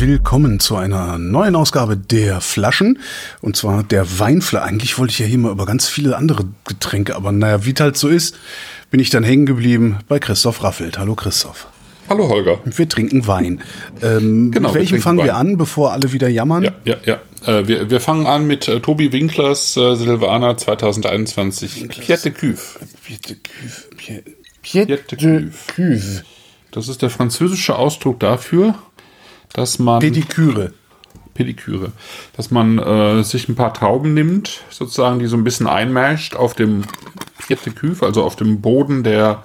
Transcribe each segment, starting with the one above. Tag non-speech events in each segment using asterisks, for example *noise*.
Willkommen zu einer neuen Ausgabe der Flaschen. Und zwar der Weinflasche. Eigentlich wollte ich ja hier mal über ganz viele andere Getränke, aber naja, wie es halt so ist, bin ich dann hängen geblieben bei Christoph Raffelt. Hallo Christoph. Hallo Holger. Wir trinken Wein. Ähm, Genau, mit wir welchem fangen wir Wein. an, bevor alle wieder jammern? Ja, ja, ja. Äh, wir, wir fangen an mit äh, Tobi Winklers äh, Silvaner 2021. Piet de Cuve. De Cuve. De Cuve. Cuve. Das ist der französische Ausdruck dafür, dass man Pediküre. Pediküre, dass man äh, sich ein paar Trauben nimmt, sozusagen, die so ein bisschen einmascht auf dem Pied de Cuve, also auf dem Boden der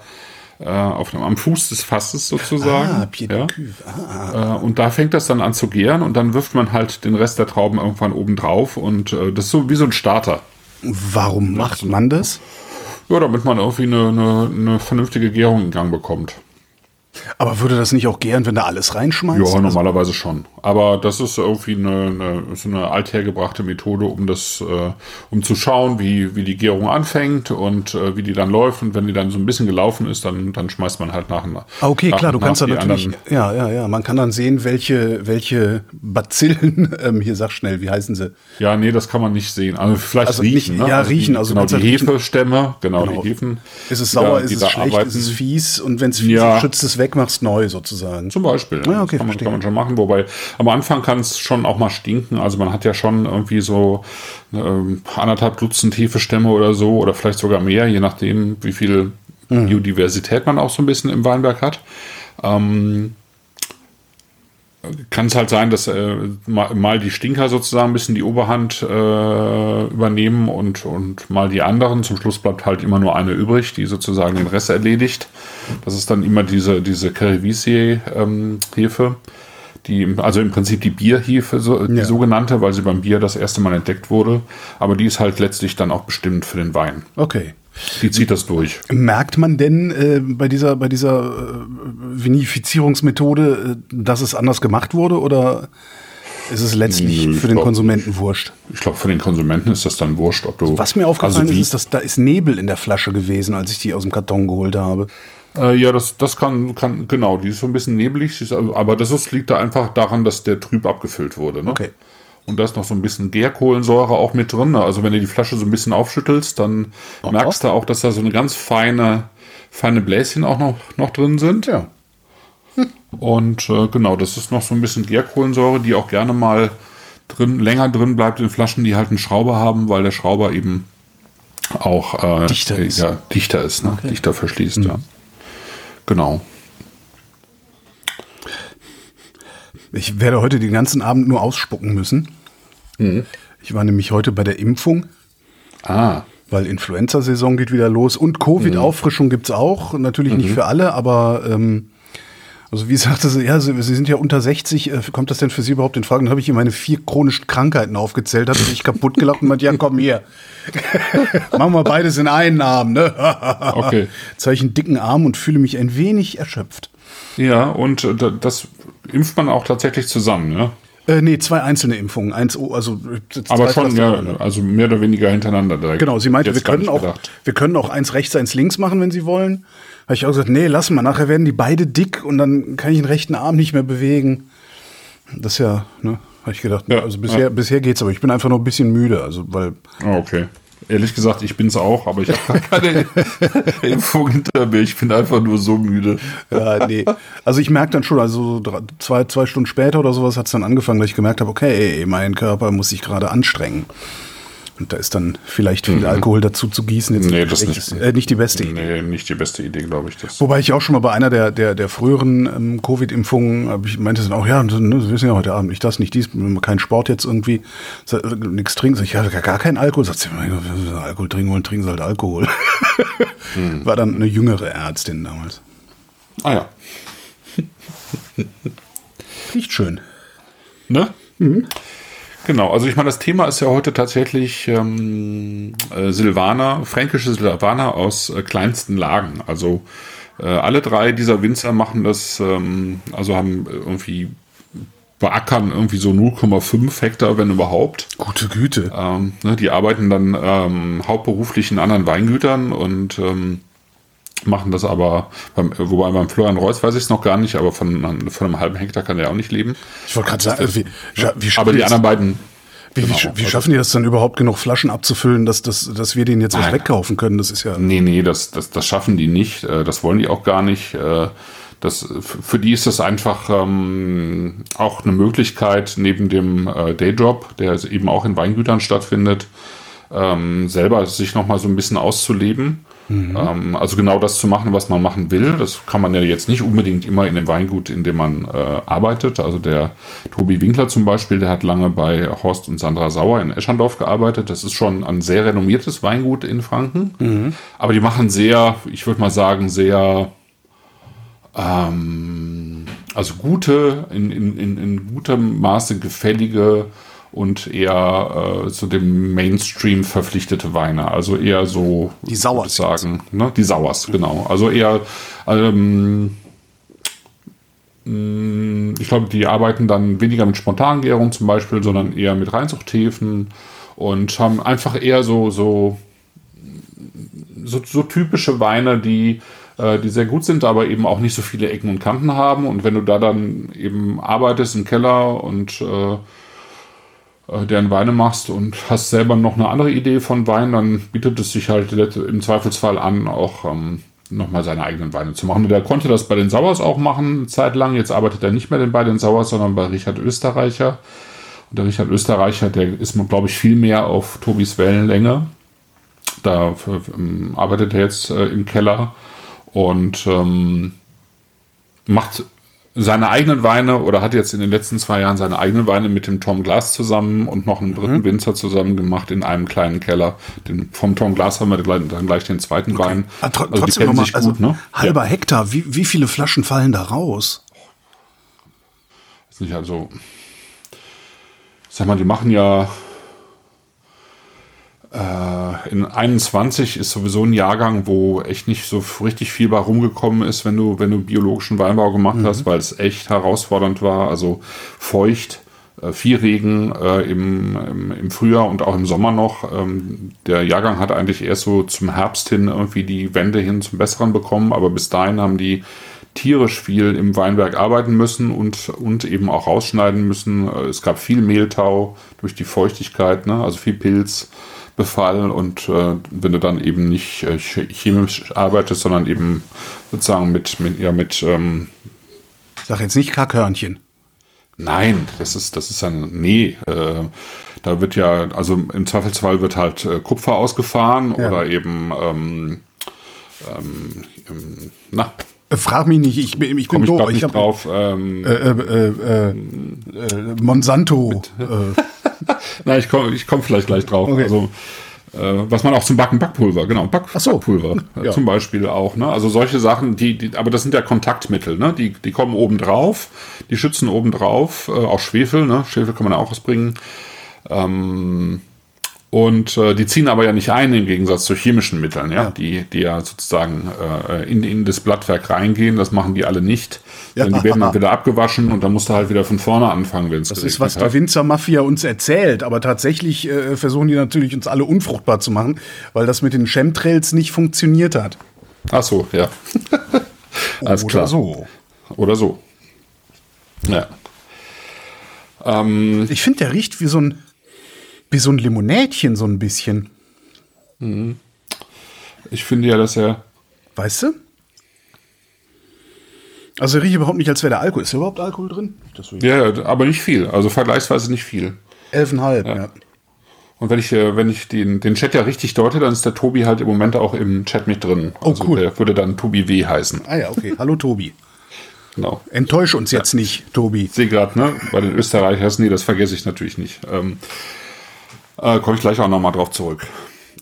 äh, auf dem, am Fuß des Fasses sozusagen. Ah, ja. Cuve. Ah, Äh, und da fängt das dann an zu gären und dann wirft man halt den Rest der Trauben irgendwann oben drauf und äh, das ist so wie so ein Starter. warum macht man das? Ja, damit man irgendwie eine, eine, eine vernünftige Gärung in Gang bekommt. Aber würde das nicht auch gern, wenn da alles reinschmeißt? Ja, Also- normalerweise schon. Aber das ist irgendwie eine, eine, so eine althergebrachte Methode, um das, äh, um zu schauen, wie, wie die Gärung anfängt und äh, wie die dann läuft. Und wenn die dann so ein bisschen gelaufen ist, dann, dann schmeißt man halt nach und nach. Ah, okay, nach klar, du kannst dann natürlich, anderen- ja, ja, ja, man kann dann sehen, welche, welche Bazillen, *laughs* ähm, hier sag schnell, wie heißen sie? Ja, nee, das kann man nicht sehen. Also vielleicht Also riechen. nicht- ne? ja, riechen, Die, also genau, die. Hefestämme, genau, Genau. die Hefen. Ist es sauer, die ist es schlecht, arbeiten. ist es fies und wenn es fies Ja. ist, schützt es weg, machst neu sozusagen. Zum Beispiel. Ja, okay, das kann man, kann man schon machen. Wobei am Anfang kann es schon auch mal stinken. Also man hat ja schon irgendwie so ähm, anderthalb Dutzend Hefestämme oder so oder vielleicht sogar mehr, je nachdem, wie viel Mhm. Biodiversität man auch so ein bisschen im Weinberg hat. Ähm, kann es halt sein, dass äh, mal, mal die Stinker sozusagen ein bisschen die Oberhand äh, übernehmen und, und mal die anderen. Zum Schluss bleibt halt immer nur eine übrig, die sozusagen den Rest erledigt. Das ist dann immer diese, diese Cerevisier-Hefe, die, im- also im Prinzip die Bierhefe, so, die Ja. sogenannte, weil sie beim Bier das erste Mal entdeckt wurde. Aber die ist halt letztlich dann auch bestimmt für den Wein. Okay. Die zieht das durch. Merkt man denn äh, bei dieser, bei dieser äh, Vinifizierungsmethode, äh, dass es anders gemacht wurde oder ist es letztlich ich für den glaub- Konsumenten wurscht? Ich glaube, für den Konsumenten ist das dann wurscht, ob du. Was mir aufgefallen also ist, ist, dass da ist Nebel in der Flasche gewesen, als ich die aus dem Karton geholt habe. Äh, ja, das, das kann, kann, genau, die ist so ein bisschen nebelig, aber das ist, liegt da einfach daran, dass der trüb abgefüllt wurde. Ne? Okay. Und da ist noch so ein bisschen Gärkohlensäure auch mit drin. ne? Also wenn du die Flasche so ein bisschen aufschüttelst, dann merkst du auch, dass da so eine ganz feine, feine Bläschen auch noch, noch drin sind. Ja. *laughs* Und äh, genau, das ist noch so ein bisschen Gärkohlensäure, die auch gerne mal drin, länger drin bleibt in Flaschen, die halt einen Schrauber haben, weil der Schrauber eben auch äh, Dichter ist. Ja, dichter ist, ne? dichter verschließt, ja. Genau. Ich werde heute den ganzen Abend nur ausspucken müssen. Ich war nämlich heute bei der Impfung, Ah, weil Influenza-Saison geht wieder los und Covid-Auffrischung gibt's auch. Natürlich nicht für alle, aber ähm, also wie *laughs* sagte sie, ja, sie, sie sind ja unter 60, äh, kommt das denn für Sie überhaupt in Frage? Dann habe ich ihr meine vier chronischen Krankheiten aufgezählt, habe ich kaputt gelacht und meinte, ja komm hier. *laughs* Machen wir beides in einen Arm, ne? *laughs* okay. Jetzt habe ich einen dicken Arm und fühle mich ein wenig erschöpft. Ja, und äh, da- das impft man auch tatsächlich zusammen, ne? Äh, nee, zwei einzelne Impfungen. Eins, oh, also äh, Aber schon, ja, also mehr oder weniger hintereinander direkt. Genau, sie meinte, Jetzt wir können, auch, gedacht. wir können auch eins rechts, eins links machen, wenn sie wollen. Habe ich auch gesagt, nee, lassen wir. Nachher werden die beide dick und dann kann ich den rechten Arm nicht mehr bewegen. Das ist ja, ne, habe ich gedacht. Ja, also bisher, ja. bisher geht's, aber ich bin einfach noch ein bisschen müde. Also, weil, Ah, okay. Ehrlich gesagt, ich bin's auch, aber ich habe keine *laughs* Impfung hinter mir. Ich bin einfach nur so müde. ja, nee. Also ich merke dann schon, also zwei, zwei Stunden später oder sowas hat's dann angefangen, dass ich gemerkt habe, okay, mein Körper muss sich gerade anstrengen. Und da ist dann vielleicht viel Alkohol dazu zu gießen. Jetzt Mhm. Nee, das nicht. Äh, nicht die beste Idee. Nee, nicht die beste Idee, glaube ich. Das. Wobei ich auch schon mal bei einer der, der, der früheren ähm, Covid-Impfungen, hab ich meinte dann auch, ja, ne, Sie wissen ja heute Abend nicht das, nicht dies, kein Sport jetzt irgendwie, so, äh, nichts trinken. Ich, ja, gar, gar kein Alkohol. Sagt sie, Alkohol trinken wollen, trinken Sie halt Alkohol. War dann eine jüngere Ärztin damals. Ah ja. Riecht schön. Ne? Genau, also ich meine, das Thema ist ja heute tatsächlich ähm, äh, Silvaner, fränkische Silvaner aus äh, kleinsten Lagen. Also äh, alle drei dieser Winzer machen das, ähm, also haben irgendwie beackern irgendwie so 0,5 Hektar, wenn überhaupt. Gute Güte. Ähm, ne, die arbeiten dann ähm, hauptberuflich in anderen Weingütern und ähm, machen das aber, beim, wobei beim Florian Reuss weiß ich es noch gar nicht, aber von, von einem halben Hektar kann er auch nicht leben. Ich wollte gerade sagen, wie, wie aber die anderen beiden. Wie, genau, wie, wie also schaffen die das dann überhaupt genug Flaschen abzufüllen, dass, dass, dass wir den jetzt was wegkaufen können? Das ist ja. Nee, nee, das, das, das schaffen die nicht. Äh, das wollen die auch gar nicht. Äh, das, für die ist das einfach ähm, auch eine Möglichkeit, neben dem äh, Dayjob, der eben auch in Weingütern stattfindet, ähm, selber sich nochmal so ein bisschen auszuleben. Mhm. Ähm, also genau das zu machen, was man machen will. Das kann man ja jetzt nicht unbedingt immer in dem Weingut, in dem man äh, arbeitet. Also der Tobi Winkler zum Beispiel, der hat lange bei Horst und Sandra Sauer in Eschandorf gearbeitet. Das ist schon ein sehr renommiertes Weingut in Franken. Mhm. Aber die machen sehr, ich würde mal sagen, sehr ähm, also gute, in, in, in, in gutem Maße gefällige und eher äh, zu dem Mainstream verpflichtete Weine. Also eher so, die Sauers sagen, ne? die Sauers, genau. Also eher, ähm, mm, ich glaube, die arbeiten dann weniger mit Spontangärung zum Beispiel, sondern eher mit Reinzuchthäfen und haben einfach eher so, so, so, so typische Weine, die äh, die sehr gut sind, aber eben auch nicht so viele Ecken und Kanten haben. Und wenn du da dann eben arbeitest im Keller und äh, äh, deren Weine machst und hast selber noch eine andere Idee von Wein, dann bietet es sich halt im Zweifelsfall an, auch ähm, nochmal seine eigenen Weine zu machen. Und der konnte das bei den Sauers auch machen, eine Zeit lang. Jetzt arbeitet er nicht mehr bei den Sauers, sondern bei Richard Österreicher. Und der Richard Österreicher, der ist, glaube ich, viel mehr auf Tobis Wellenlänge. Da ähm, arbeitet er jetzt äh, im Keller und ähm, macht seine eigenen Weine oder hat jetzt in den letzten zwei Jahren seine eigenen Weine mit dem Tom Glass zusammen und noch einen dritten mhm. Winzer zusammen gemacht in einem kleinen Keller. Den, vom Tom Glass haben wir dann gleich den zweiten okay. Wein. Aber tr also trotzdem nochmal, also gut, ne? halber ja. Hektar, wie, wie viele Flaschen fallen da raus? Ist nicht also, sag mal, die machen ja in 21 ist sowieso ein Jahrgang, wo echt nicht so richtig viel bei rumgekommen ist, wenn du, wenn du biologischen Weinbau gemacht mhm. hast, weil es echt herausfordernd war. Also feucht, äh, viel Regen äh, im, im, im, Frühjahr und auch im Sommer noch. Ähm, der Jahrgang hat eigentlich erst so zum Herbst hin irgendwie die Wände hin zum Besseren bekommen, aber bis dahin haben die tierisch viel im Weinberg arbeiten müssen und, und eben auch rausschneiden müssen. Äh, es gab viel Mehltau durch die Feuchtigkeit, ne? also viel Pilz. Befall und äh, wenn du dann eben nicht äh, chemisch arbeitest, sondern eben sozusagen mit, mit ja, mit ähm, Sag jetzt nicht Kackhörnchen. Nein, das ist, das ist ein, nee, äh, da wird ja, also im Zweifelsfall wird halt äh, Kupfer ausgefahren ja. oder eben, ähm, ähm, na. Äh, frag mich nicht, ich, ich bin doof. Ich, ich hab, drauf. Ähm, äh, äh, Monsanto. Na, ich komme ich komm vielleicht gleich drauf. Okay. Also, äh, was man auch zum Backen Backpulver, genau, Back, so. Backpulver äh, ja. zum Beispiel auch. Ne? Also solche Sachen, die, die, aber das sind ja Kontaktmittel, ne? die, die kommen oben drauf, die schützen oben drauf, äh, auch Schwefel, ne? Schwefel kann man auch ausbringen. Ähm, und äh, die ziehen aber ja nicht ein im Gegensatz zu chemischen Mitteln, ja, ja. Die, die ja sozusagen äh, in, in das Blattwerk reingehen. Das machen die alle nicht. Ja. die werden dann wieder abgewaschen und dann musst du halt wieder von vorne anfangen, wenn es Das ist, was hat. der Winzermafia uns erzählt. Aber tatsächlich äh, versuchen die natürlich uns alle unfruchtbar zu machen, weil das mit den Chemtrails nicht funktioniert hat. Ach so, ja. *laughs* Alles Oder klar. so. Oder so. Ja. Ähm, ich finde, der riecht wie so ein wie so ein Limonädchen, so ein bisschen. Mhm. Ich finde ja, dass er. Weißt du? Also er riecht überhaupt nicht, als wäre der Alkohol. Ist da überhaupt Alkohol drin? Ja, aber nicht viel. Also vergleichsweise nicht viel. Elfenhalb, ja. ja. Und wenn ich, äh, wenn ich den, den Chat ja richtig deute, dann ist der Tobi halt im Moment auch im Chat mit drin. Oh, also cool. Der würde dann Tobi W heißen. Ah ja, okay. Hallo Tobi. Genau. Enttäusch uns jetzt ja. nicht, Tobi. Ich sehe gerade, ne? Bei den Österreichern, nee, das vergesse ich natürlich nicht. Ähm, äh, Komme ich gleich auch nochmal drauf zurück.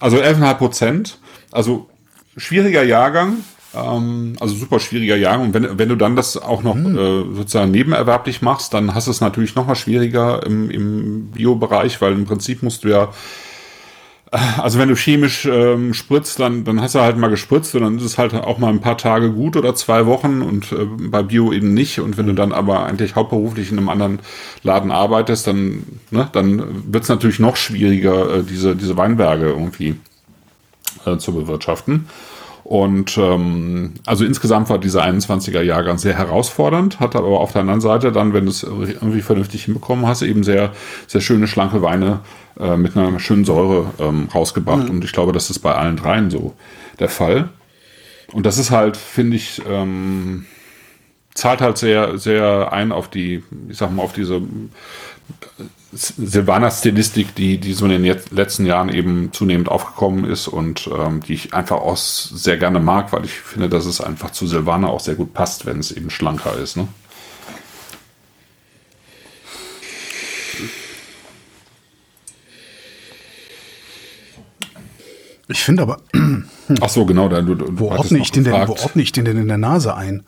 Also 11,5 Prozent. Also schwieriger Jahrgang. Ähm, also super schwieriger Jahrgang. Und wenn, wenn du dann das auch noch mhm. äh, sozusagen nebenerwerblich machst, dann hast du es natürlich noch mal schwieriger im, im Bio-Bereich, weil im Prinzip musst du ja also wenn du chemisch ähm, spritzt, dann, dann hast du halt mal gespritzt und dann ist es halt auch mal ein paar Tage gut oder zwei Wochen und äh, bei Bio eben nicht. Und wenn du dann aber eigentlich hauptberuflich in einem anderen Laden arbeitest, dann, ne, dann wird es natürlich noch schwieriger, äh, diese, diese Weinberge irgendwie äh, zu bewirtschaften. Und ähm, also insgesamt war dieser 21er Jahrgang sehr herausfordernd, hat aber auf der anderen Seite dann, wenn du es irgendwie vernünftig hinbekommen hast, eben sehr, sehr schöne, schlanke Weine äh, mit einer schönen Säure ähm, rausgebracht. Mhm. Und ich glaube, das ist bei allen dreien so der Fall. Und das ist halt, finde ich, ähm, zahlt halt sehr, sehr ein auf die, ich sag mal, auf diese Silvaner-Stilistik, die, die so in den letzten Jahren eben zunehmend aufgekommen ist und ähm, die ich einfach auch sehr gerne mag, weil ich finde, dass es einfach zu Silvaner auch sehr gut passt, wenn es eben schlanker ist. Ne? Ich finde aber. Ach so, genau. Da, du, du wo, ordne ich den denn, wo ordne ich den denn in der Nase ein?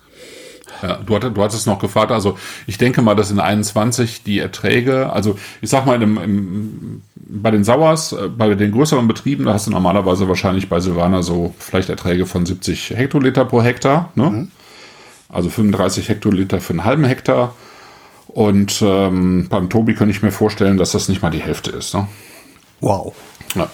Ja, du, hattest, du hattest noch gefragt, also ich denke mal, dass in 21 die Erträge, also ich sag mal, im, im, bei den Sauers, äh, bei den größeren Betrieben, da hast du normalerweise wahrscheinlich bei Silvana so vielleicht Erträge von 70 Hektoliter pro Hektar, ne? Mhm. Also 35 Hektoliter für einen halben Hektar. Und ähm, beim Tobi könnte ich mir vorstellen, dass das nicht mal die Hälfte ist. Ne? Wow. Ja.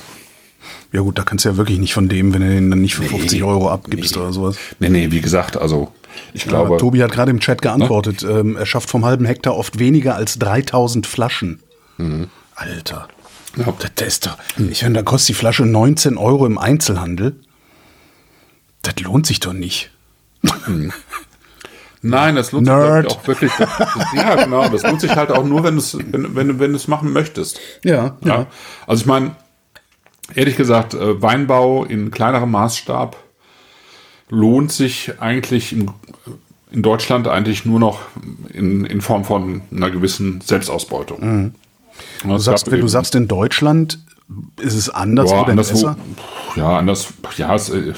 Ja gut, da kannst du ja wirklich nicht von dem, wenn du den dann nicht für nee, 50 Euro abgibst nee. oder sowas. Nee, nee, wie gesagt, also ich glaube. Ja, Tobi hat gerade im Chat geantwortet, ne? ähm, er schafft vom halben Hektar oft weniger als 3000 Flaschen. Mhm. Alter. Ja. Das ist doch, ich meine, da kostet die Flasche 19 Euro im Einzelhandel. Das lohnt sich doch nicht. Mhm. Nein, das lohnt Nerd. sich auch wirklich. ja, genau. Das lohnt sich halt auch nur, wenn du es wenn, wenn, wenn machen möchtest. Ja, ja. ja. Also ich meine, ehrlich gesagt, äh, Weinbau in kleinerem Maßstab lohnt sich eigentlich in, in Deutschland eigentlich nur noch in, in Form von einer gewissen Selbstausbeutung. Mhm. Du sagst, wenn du sagst, in Deutschland ist es anders ja, oder besser? Ja, anders. Ja, es, äh,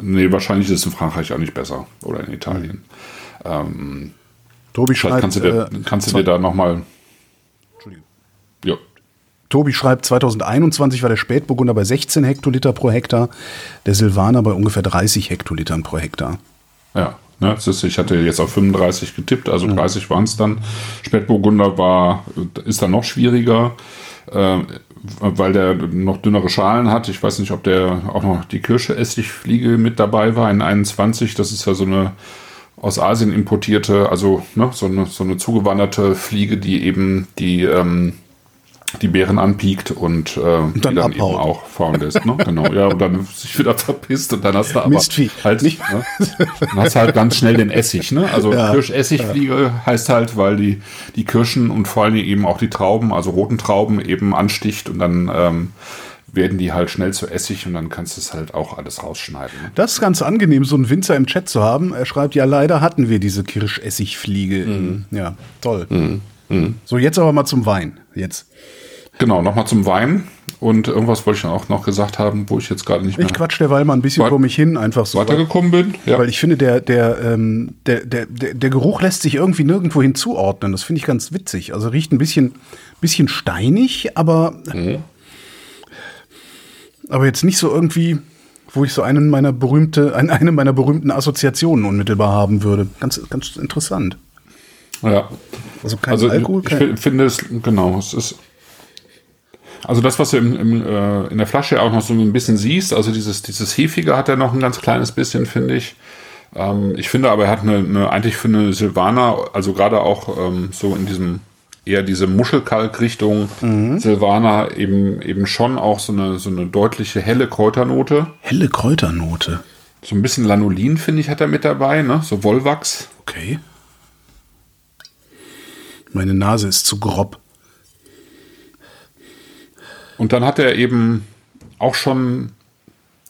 nee, wahrscheinlich ist es in Frankreich auch nicht besser oder in Italien. Ähm, Tobi schreibt, kannst du dir, äh, kannst du dir da nochmal. Entschuldigung. Ja. Tobi schreibt, 2021 war der Spätburgunder bei 16 Hektoliter pro Hektar, der Silvaner bei ungefähr 30 Hektolitern pro Hektar. Ja, ne, ich hatte jetzt auf 35 getippt, also 30 waren es dann. Spätburgunder war, ist dann noch schwieriger, äh, weil der noch dünnere Schalen hat. Ich weiß nicht, ob der auch noch die Kirsche-Essigfliege mit dabei war in 21. Das ist ja so eine aus Asien importierte, also ne, so, eine, so eine zugewanderte Fliege, die eben die ähm, die Bären anpiekt und, äh, und dann, dann eben auch fahren lässt. Ne? Genau, ja, und dann sich wieder verpisst und dann hast du aber Mistvieh. halt nicht. Ne? Dann hast du halt ganz schnell den Essig. Ne? Also ja. Kirschessigfliege ja. heißt halt, weil die, die Kirschen und vor allem eben auch die Trauben, also roten Trauben eben ansticht und dann ähm, werden die halt schnell zu Essig und dann kannst du es halt auch alles rausschneiden. Ne? Das ist ganz angenehm, so einen Winzer im Chat zu haben. Er schreibt, ja, leider hatten wir diese Kirschessigfliege. Mhm. Ja, toll. Mhm. Mhm. So, jetzt aber mal zum Wein. Jetzt. Genau, nochmal zum Wein. Und irgendwas wollte ich auch noch gesagt haben, wo ich jetzt gerade nicht mehr. Ich quatsch derweil mal ein bisschen vor mich hin, einfach so. Weitergekommen bin. Ja. Weil ich finde, der, der, ähm, der, der, der, der Geruch lässt sich irgendwie nirgendwo hinzuordnen. Das finde ich ganz witzig. Also riecht ein bisschen, bisschen steinig, aber, mhm. aber jetzt nicht so irgendwie, wo ich so einen meiner berühmte, *laughs* eine meiner berühmten Assoziationen unmittelbar haben würde. Ganz, ganz interessant. Ja. Also kein also Alkohol. Ich, ich finde es, genau, es ist also das, was du im, im, äh, in der Flasche auch noch so ein bisschen siehst, also dieses, dieses Hefige hat er noch ein ganz kleines bisschen, finde ich. Ähm, ich finde aber, er hat eine, eine eigentlich für eine Silvaner, also gerade auch ähm, so in diesem eher diese Muschelkalk-Richtung mhm. Silvaner eben, eben schon auch so eine, so eine deutliche helle Kräuternote. Helle Kräuternote. So ein bisschen Lanolin, finde ich, hat er mit dabei, ne? So Wollwachs. Okay. Meine Nase ist zu grob. Und dann hat er eben auch schon,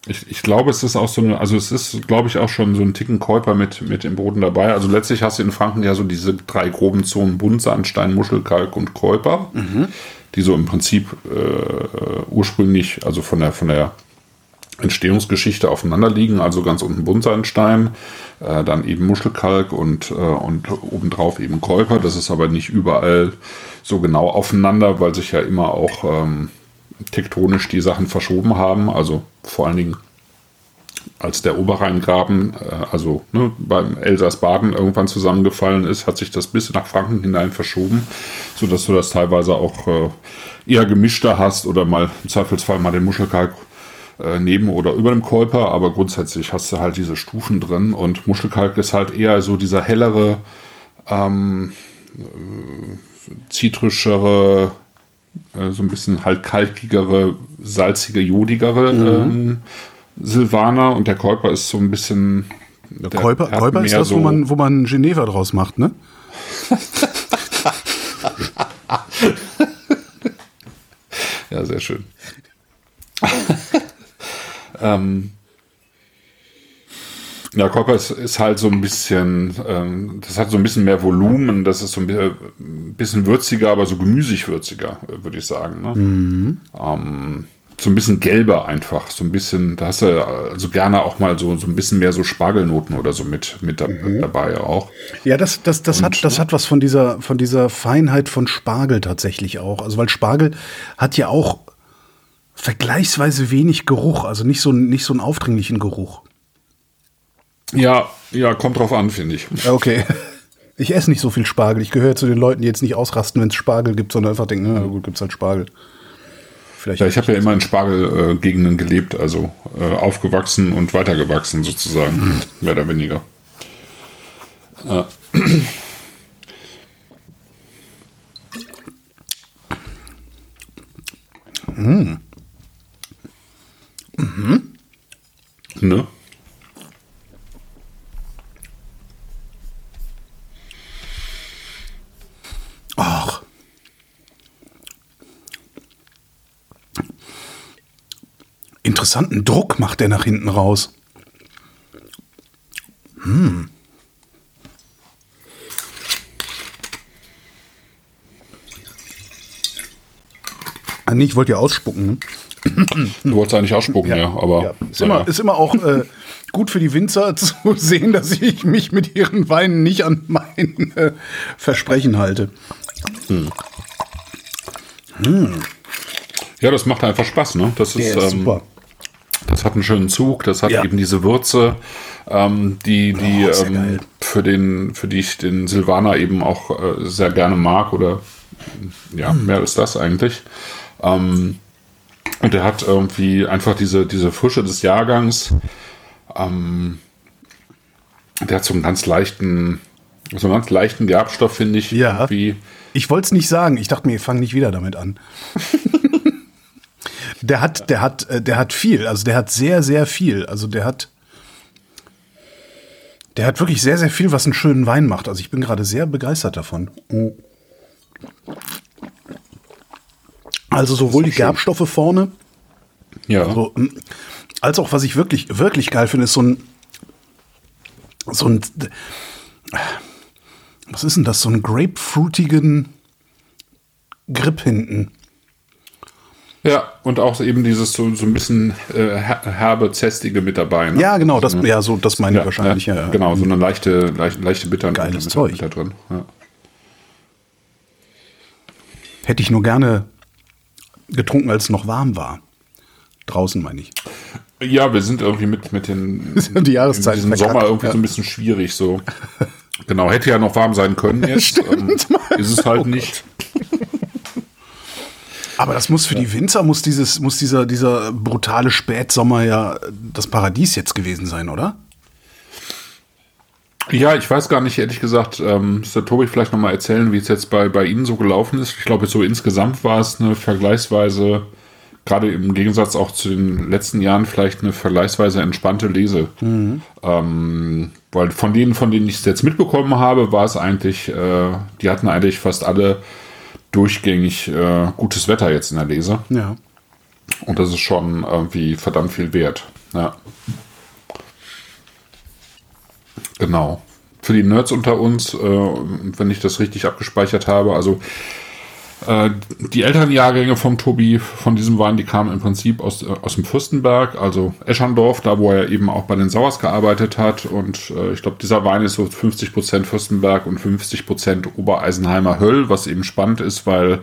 ich, ich glaube, es ist auch so eine, also es ist, glaube ich, auch schon so ein Ticken Käuper mit, mit im Boden dabei. Also letztlich hast du in Franken ja so diese drei groben Zonen Buntsandstein, Muschelkalk und Käuper, mhm. die so im Prinzip äh, ursprünglich, also von der, von der Entstehungsgeschichte aufeinander liegen. Also ganz unten Buntsandstein, äh, dann eben Muschelkalk und, äh, und obendrauf eben Kolper. Das ist aber nicht überall so genau aufeinander, weil sich ja immer auch ähm, tektonisch die Sachen verschoben haben. Also vor allen Dingen als der Oberrheingraben, äh, also ne, beim Elsass-Baden irgendwann zusammengefallen ist, hat sich das bis nach Franken hinein verschoben, sodass du das teilweise auch äh, eher gemischter hast oder mal im Zweifelsfall mal den Muschelkalk äh, neben oder über dem Kolper, aber grundsätzlich hast du halt diese Stufen drin und Muschelkalk ist halt eher so dieser hellere, ähm, zitrischere, so ein bisschen halt kalkigere, salzige, jodigere mhm. ähm, Silvaner und der Käuper ist so ein bisschen. Der Käuper, Käuper ist das, so wo man, wo man Geneva draus macht, ne? *laughs* ja, sehr schön. *laughs* ähm, ja, Käuper ist, ist, halt so ein bisschen, ähm, das hat so ein bisschen mehr Volumen, das ist so ein bisschen würziger, aber so gemüsig würziger, würde ich sagen. Ne? Mhm. Ähm, so ein bisschen gelber einfach, so ein bisschen, da hast du also gerne auch mal so, so ein bisschen mehr so Spargelnoten oder so mit, mit da, mhm. dabei auch. Ja, das, das, das, Und, hat, das hat was von dieser, von dieser Feinheit von Spargel tatsächlich auch. Also, weil Spargel hat ja auch vergleichsweise wenig Geruch, also nicht so, nicht so einen aufdringlichen Geruch. Ja, ja, kommt drauf an, finde ich. Okay. Ich esse nicht so viel Spargel. Ich gehöre zu den Leuten, die jetzt nicht ausrasten, wenn es Spargel gibt, sondern einfach denken, na gut, gibt es halt Spargel. Vielleicht ja, ich habe ja immer in Spargelgegenden äh, gelebt, also äh, aufgewachsen und weitergewachsen sozusagen, mhm. mehr oder weniger. Äh. Mhm. Mhm. Ne? Interessanten Druck macht er nach hinten raus. Hm. Ah, nee, ich wollte ja ausspucken. Ne? Du wolltest eigentlich ausspucken, ja. ja aber ja. Ist, immer, ja. ist immer auch äh, gut für die Winzer *laughs* zu sehen, dass ich mich mit ihren Weinen nicht an mein äh, Versprechen halte. Hm. Hm. Ja, das macht einfach Spaß, ne? Das ist, ist ähm, super. Das hat einen schönen Zug, das hat ja. eben diese Würze, ähm, die, die oh, ähm, für den, für die ich den Silvaner eben auch äh, sehr gerne mag oder ja, hm. mehr ist das eigentlich. Ähm, und er hat irgendwie einfach diese, diese Frische des Jahrgangs. Ähm, der hat so einen ganz leichten, so einen ganz leichten Gerbstoff, finde ich. Ja. Irgendwie. Ich wollte es nicht sagen. Ich dachte mir, ich fange nicht wieder damit an. *laughs* Der hat, der hat, äh, der hat viel. Also der hat sehr, sehr viel. Also der hat, der hat wirklich sehr, sehr viel, was einen schönen Wein macht. Also ich bin gerade sehr begeistert davon. Also sowohl die Gerbstoffe vorne, ja. Also, als auch was ich wirklich, wirklich geil finde, ist so ein, so ein, was ist denn das, so einen grapefruitigen Grip hinten. Ja, und auch eben dieses so, so ein bisschen äh, herbe, zästige mit dabei. Ne? Ja, genau, das, ja, so, das meine ich wahrscheinlich. Ja, genau, so eine leichte, leichte, leichte Bitter Geiles mit, Zeug. da drin. Hätte ich nur gerne getrunken, als es noch warm war. Draußen, meine ich. Ja, wir sind irgendwie mit, mit den *laughs* die Jahreszeit diesem Sommer irgendwie so ein bisschen schwierig. So. *laughs* Genau, hätte ja noch warm sein können *laughs* jetzt. ähm, ist es halt nicht. Aber das muss für die Winzer, muss dieses, muss dieser, dieser brutale Spätsommer ja das Paradies jetzt gewesen sein, oder? Ja, ich weiß gar nicht, ehrlich gesagt, ähm, muss der Tobi vielleicht nochmal erzählen, wie es jetzt bei, bei Ihnen so gelaufen ist. Ich glaube, so insgesamt war es eine vergleichsweise, gerade im Gegensatz auch zu den letzten Jahren, vielleicht eine vergleichsweise entspannte Lese. Mhm. Ähm, weil von denen, von denen ich es jetzt mitbekommen habe, war es eigentlich, äh, die hatten eigentlich fast alle durchgängig äh, gutes Wetter jetzt in der Lese. Ja. Und das ist schon irgendwie verdammt viel wert. Ja. Genau. Für die Nerds unter uns, äh, wenn ich das richtig abgespeichert habe, also Äh, die älteren Jahrgänge vom Tobi, von diesem Wein, die kamen im Prinzip aus, äh, aus dem Fürstenberg, also Eschandorf, da wo er eben auch bei den Sauers gearbeitet hat. Und äh, ich glaube, dieser Wein ist so 50% Fürstenberg und 50% Obereisenheimer Höll, was eben spannend ist, weil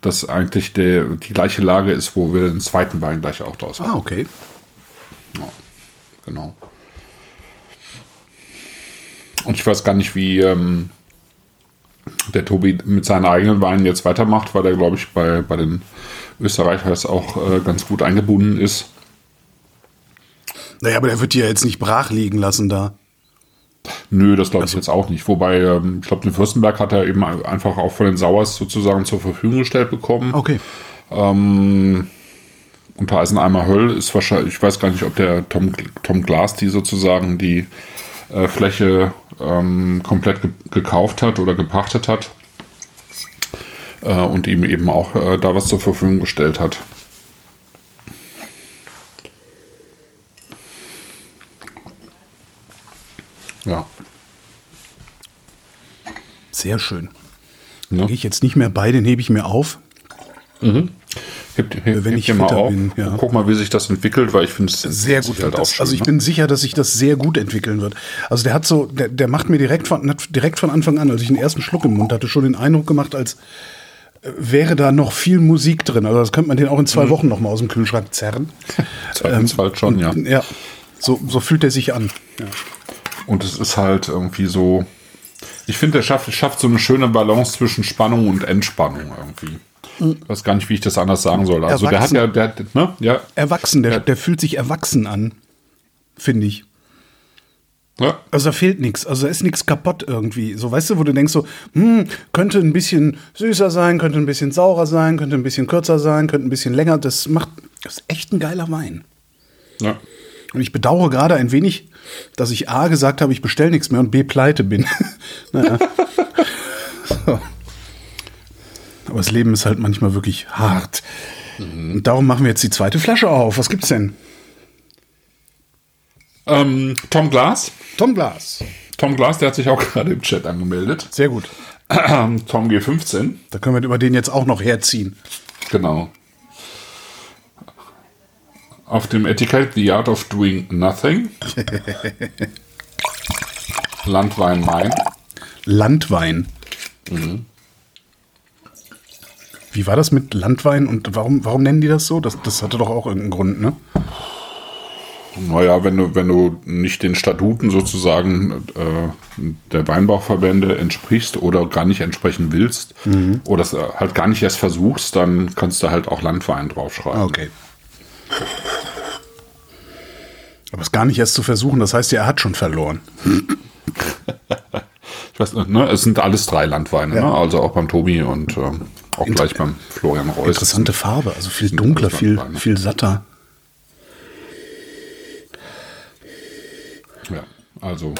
das eigentlich der, die gleiche Lage ist, wo wir den zweiten Wein gleich auch draus Ah, okay. Ja, genau. Und ich weiß gar nicht, wie ähm, der Tobi mit seinen eigenen Weinen jetzt weitermacht, weil er, glaube ich, bei, bei den Österreichers auch äh, ganz gut eingebunden ist. Naja, aber der wird die ja jetzt nicht brach liegen lassen da. Nö, das glaube ich jetzt auch nicht. Wobei, ähm, ich glaube, den Fürstenberg hat er eben einfach auch von den Sauers sozusagen zur Verfügung gestellt bekommen. Okay. Ähm, unter Eiseneimer Höll ist wahrscheinlich, ich weiß gar nicht, ob der Tom, Tom Glass die sozusagen die äh, Fläche ähm, komplett ge gekauft hat oder gepachtet hat äh, und ihm eben auch äh, da was zur Verfügung gestellt hat. Ja. Sehr schön. Ne? Gehe ich jetzt nicht mehr bei, den hebe ich mir auf. Heb, heb, Wenn heb ich mal auf. bin, ja. Guck mal, wie sich das entwickelt, weil ich finde es Sehr gut. Halt auch das, schön, also ich ne? bin sicher, dass sich das sehr gut entwickeln wird. Also der hat so, der, der macht mir direkt von, direkt von Anfang an, als ich den ersten Schluck im Mund hatte, schon den Eindruck gemacht, als äh, wäre da noch viel Musik drin. Also das könnte man den auch in Mhm. zwei Wochen noch mal aus dem Kühlschrank zerren. *laughs* Zweifelsfall schon, ja. Ja, so, so fühlt er sich an. Ja. Und es ist halt irgendwie so. Ich finde, er schafft, schafft so eine schöne Balance zwischen Spannung und Entspannung irgendwie. Ich weiß gar nicht, wie ich das anders sagen soll. Also der hat Erwachsen. ja, der, ne? Ja. Erwachsen, der, der fühlt sich erwachsen an, finde ich. ja. Also da fehlt nichts, also da ist nichts kaputt irgendwie. So, weißt du, wo du denkst so, hm, könnte ein bisschen süßer sein, könnte ein bisschen saurer sein, könnte ein bisschen kürzer sein, könnte ein bisschen länger. Das macht, das ist echt ein geiler Wein. ja. Und ich bedauere gerade ein wenig, dass ich A gesagt habe, ich bestelle nichts mehr und B pleite bin. *laughs* naja. *laughs* so. Aber das Leben ist halt manchmal wirklich hart. Und darum machen wir jetzt die zweite Flasche auf. Was gibt's denn? Ähm, Tom Glass. Tom Glas. Tom Glass, der hat sich auch *laughs* gerade im Chat angemeldet. Sehr gut. *clears throat* Tom G15. Da können wir über den jetzt auch noch herziehen. Genau. Auf dem Etikett The Art of Doing Nothing. *laughs* Landwein Main. Landwein. Wie war das mit Landwein und warum, warum nennen die das so? Das, das hatte doch auch irgendeinen Grund, ne? Naja, wenn du, wenn du nicht den Statuten sozusagen äh, der Weinbauverbände entsprichst oder gar nicht entsprechen willst oder es äh, halt gar nicht erst versuchst, dann kannst du halt auch Landwein draufschreiben. Okay. Aber es gar nicht erst zu versuchen, das heißt ja, er hat schon verloren. *laughs* Ich weiß nicht, ne? Es sind alles drei Landweine, Ja. ne? also auch beim Tobi und ähm, auch gleich beim Florian Reuss. Interessante Farbe, also viel dunkler, viel, Landweine. viel satter. Ja, also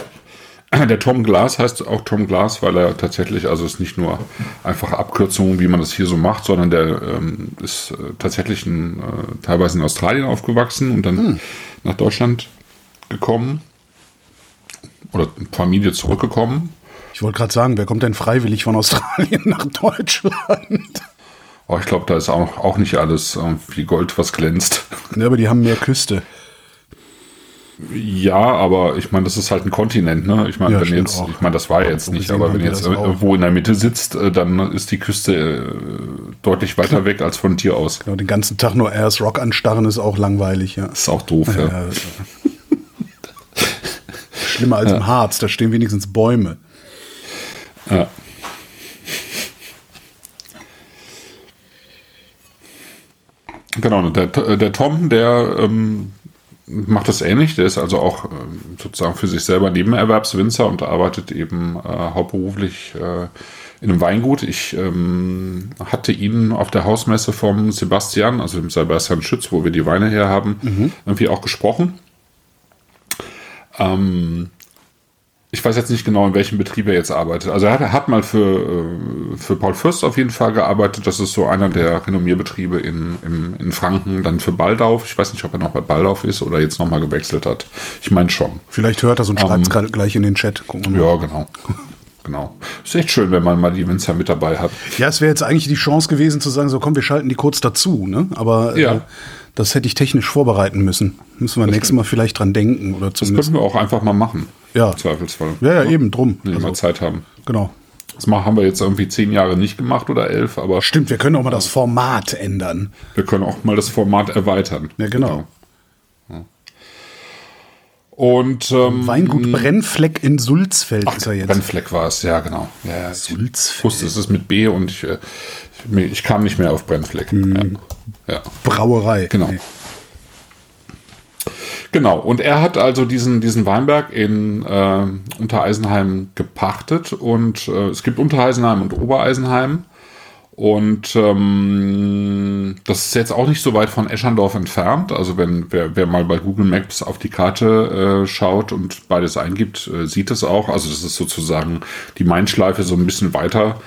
*clears throat* der Tom Glass heißt auch Tom Glass, weil er tatsächlich, also es ist nicht nur einfache Abkürzung, wie man das hier so macht, sondern der ähm, ist äh, tatsächlich in, äh, teilweise in Australien aufgewachsen und dann nach Deutschland gekommen oder Familie zurückgekommen. Ich wollte gerade sagen, wer kommt denn freiwillig von Australien *laughs* nach Deutschland? Aber ich glaube, da ist auch, auch nicht alles wie Gold, was glänzt. Ja, aber die haben mehr Küste. Ja, aber ich meine, das ist halt ein Kontinent, ne? Ich meine, Ja, wenn stimmt jetzt, auch. ich meine, das war jetzt nicht, aber wenn jetzt irgendwo in der Mitte sitzt, äh, dann ist die Küste äh, deutlich weiter weg als von dir aus. Genau, den ganzen Tag nur Airs Rock anstarren ist auch langweilig, ja. ist auch doof, ja. Ja, *laughs* ja. Schlimmer als im Harz, da stehen wenigstens Bäume. Ja. Genau, der, der Tom, der ähm, macht das ähnlich. Der ist also auch ähm, sozusagen für sich selber Nebenerwerbswinzer und arbeitet eben äh, hauptberuflich äh, in einem Weingut. Ich ähm, hatte ihn auf der Hausmesse vom Sebastian, also dem Sebastian Schütz, wo wir die Weine her haben, irgendwie auch gesprochen. Ähm, ich weiß jetzt nicht genau, in welchem Betrieb er jetzt arbeitet. Also er hat, er hat mal für, äh, für Paul Fürst auf jeden Fall gearbeitet. Das ist so einer der Renommierbetriebe in, in, in Franken. Dann für Baldauf. Ich weiß nicht, ob er noch bei Baldauf ist oder jetzt nochmal gewechselt hat. Ich meine schon. Vielleicht hört er es und schreibt es gerade gleich in den Chat. Gucken. Ja, genau. genau. Ist echt schön, wenn man mal die Winzer mit dabei hat. Ja, es wäre jetzt eigentlich die Chance gewesen zu sagen, so komm, wir schalten die kurz dazu, ne? Aber Ja. äh, das hätte ich technisch vorbereiten müssen. Müssen wir nächstes Mal vielleicht dran denken oder Das zumindest. könnten wir auch einfach mal machen. Ja. Im Zweifelsfall. Ja, ja, eben drum. Wenn wir Also, mal Zeit haben. genau. Das machen, haben wir jetzt irgendwie zehn Jahre nicht gemacht oder elf, aber Stimmt, wir können auch mal das Format ändern. wir können auch mal das Format erweitern. Ja, genau. Und ähm, Weingut Brennfleck in Sulzfeld ist er jetzt. Brennfleck war es, ja, genau. Ja, ja, ich Sulzfeld. wusste, es ist mit B und ich, äh, ich, ich kam nicht mehr auf Brennfleck. Mhm. Ja. ja. Brauerei. Genau. Nee. Genau, und er hat also diesen, diesen Weinberg in äh, Untereisenheim gepachtet und äh, es gibt Untereisenheim und Obereisenheim und ähm, das ist jetzt auch nicht so weit von Eschandorf entfernt. Also wenn wer, wer mal bei Google Maps auf die Karte äh, schaut und beides eingibt, äh, sieht es auch. Also das ist sozusagen die Mainschleife so ein bisschen weiter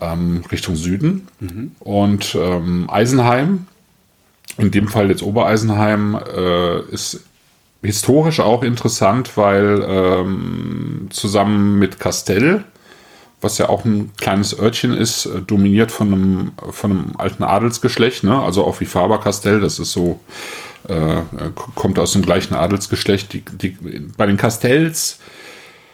ähm, Richtung Süden. Und ähm, Eisenheim, in dem Fall jetzt Obereisenheim, äh, ist historisch auch interessant, weil ähm, zusammen mit Castell, was ja auch ein kleines Örtchen ist, äh, dominiert von einem, von einem alten Adelsgeschlecht, ne? also auch wie Faber-Castell, das ist so, äh, kommt aus dem gleichen Adelsgeschlecht. Die, die, bei den Castells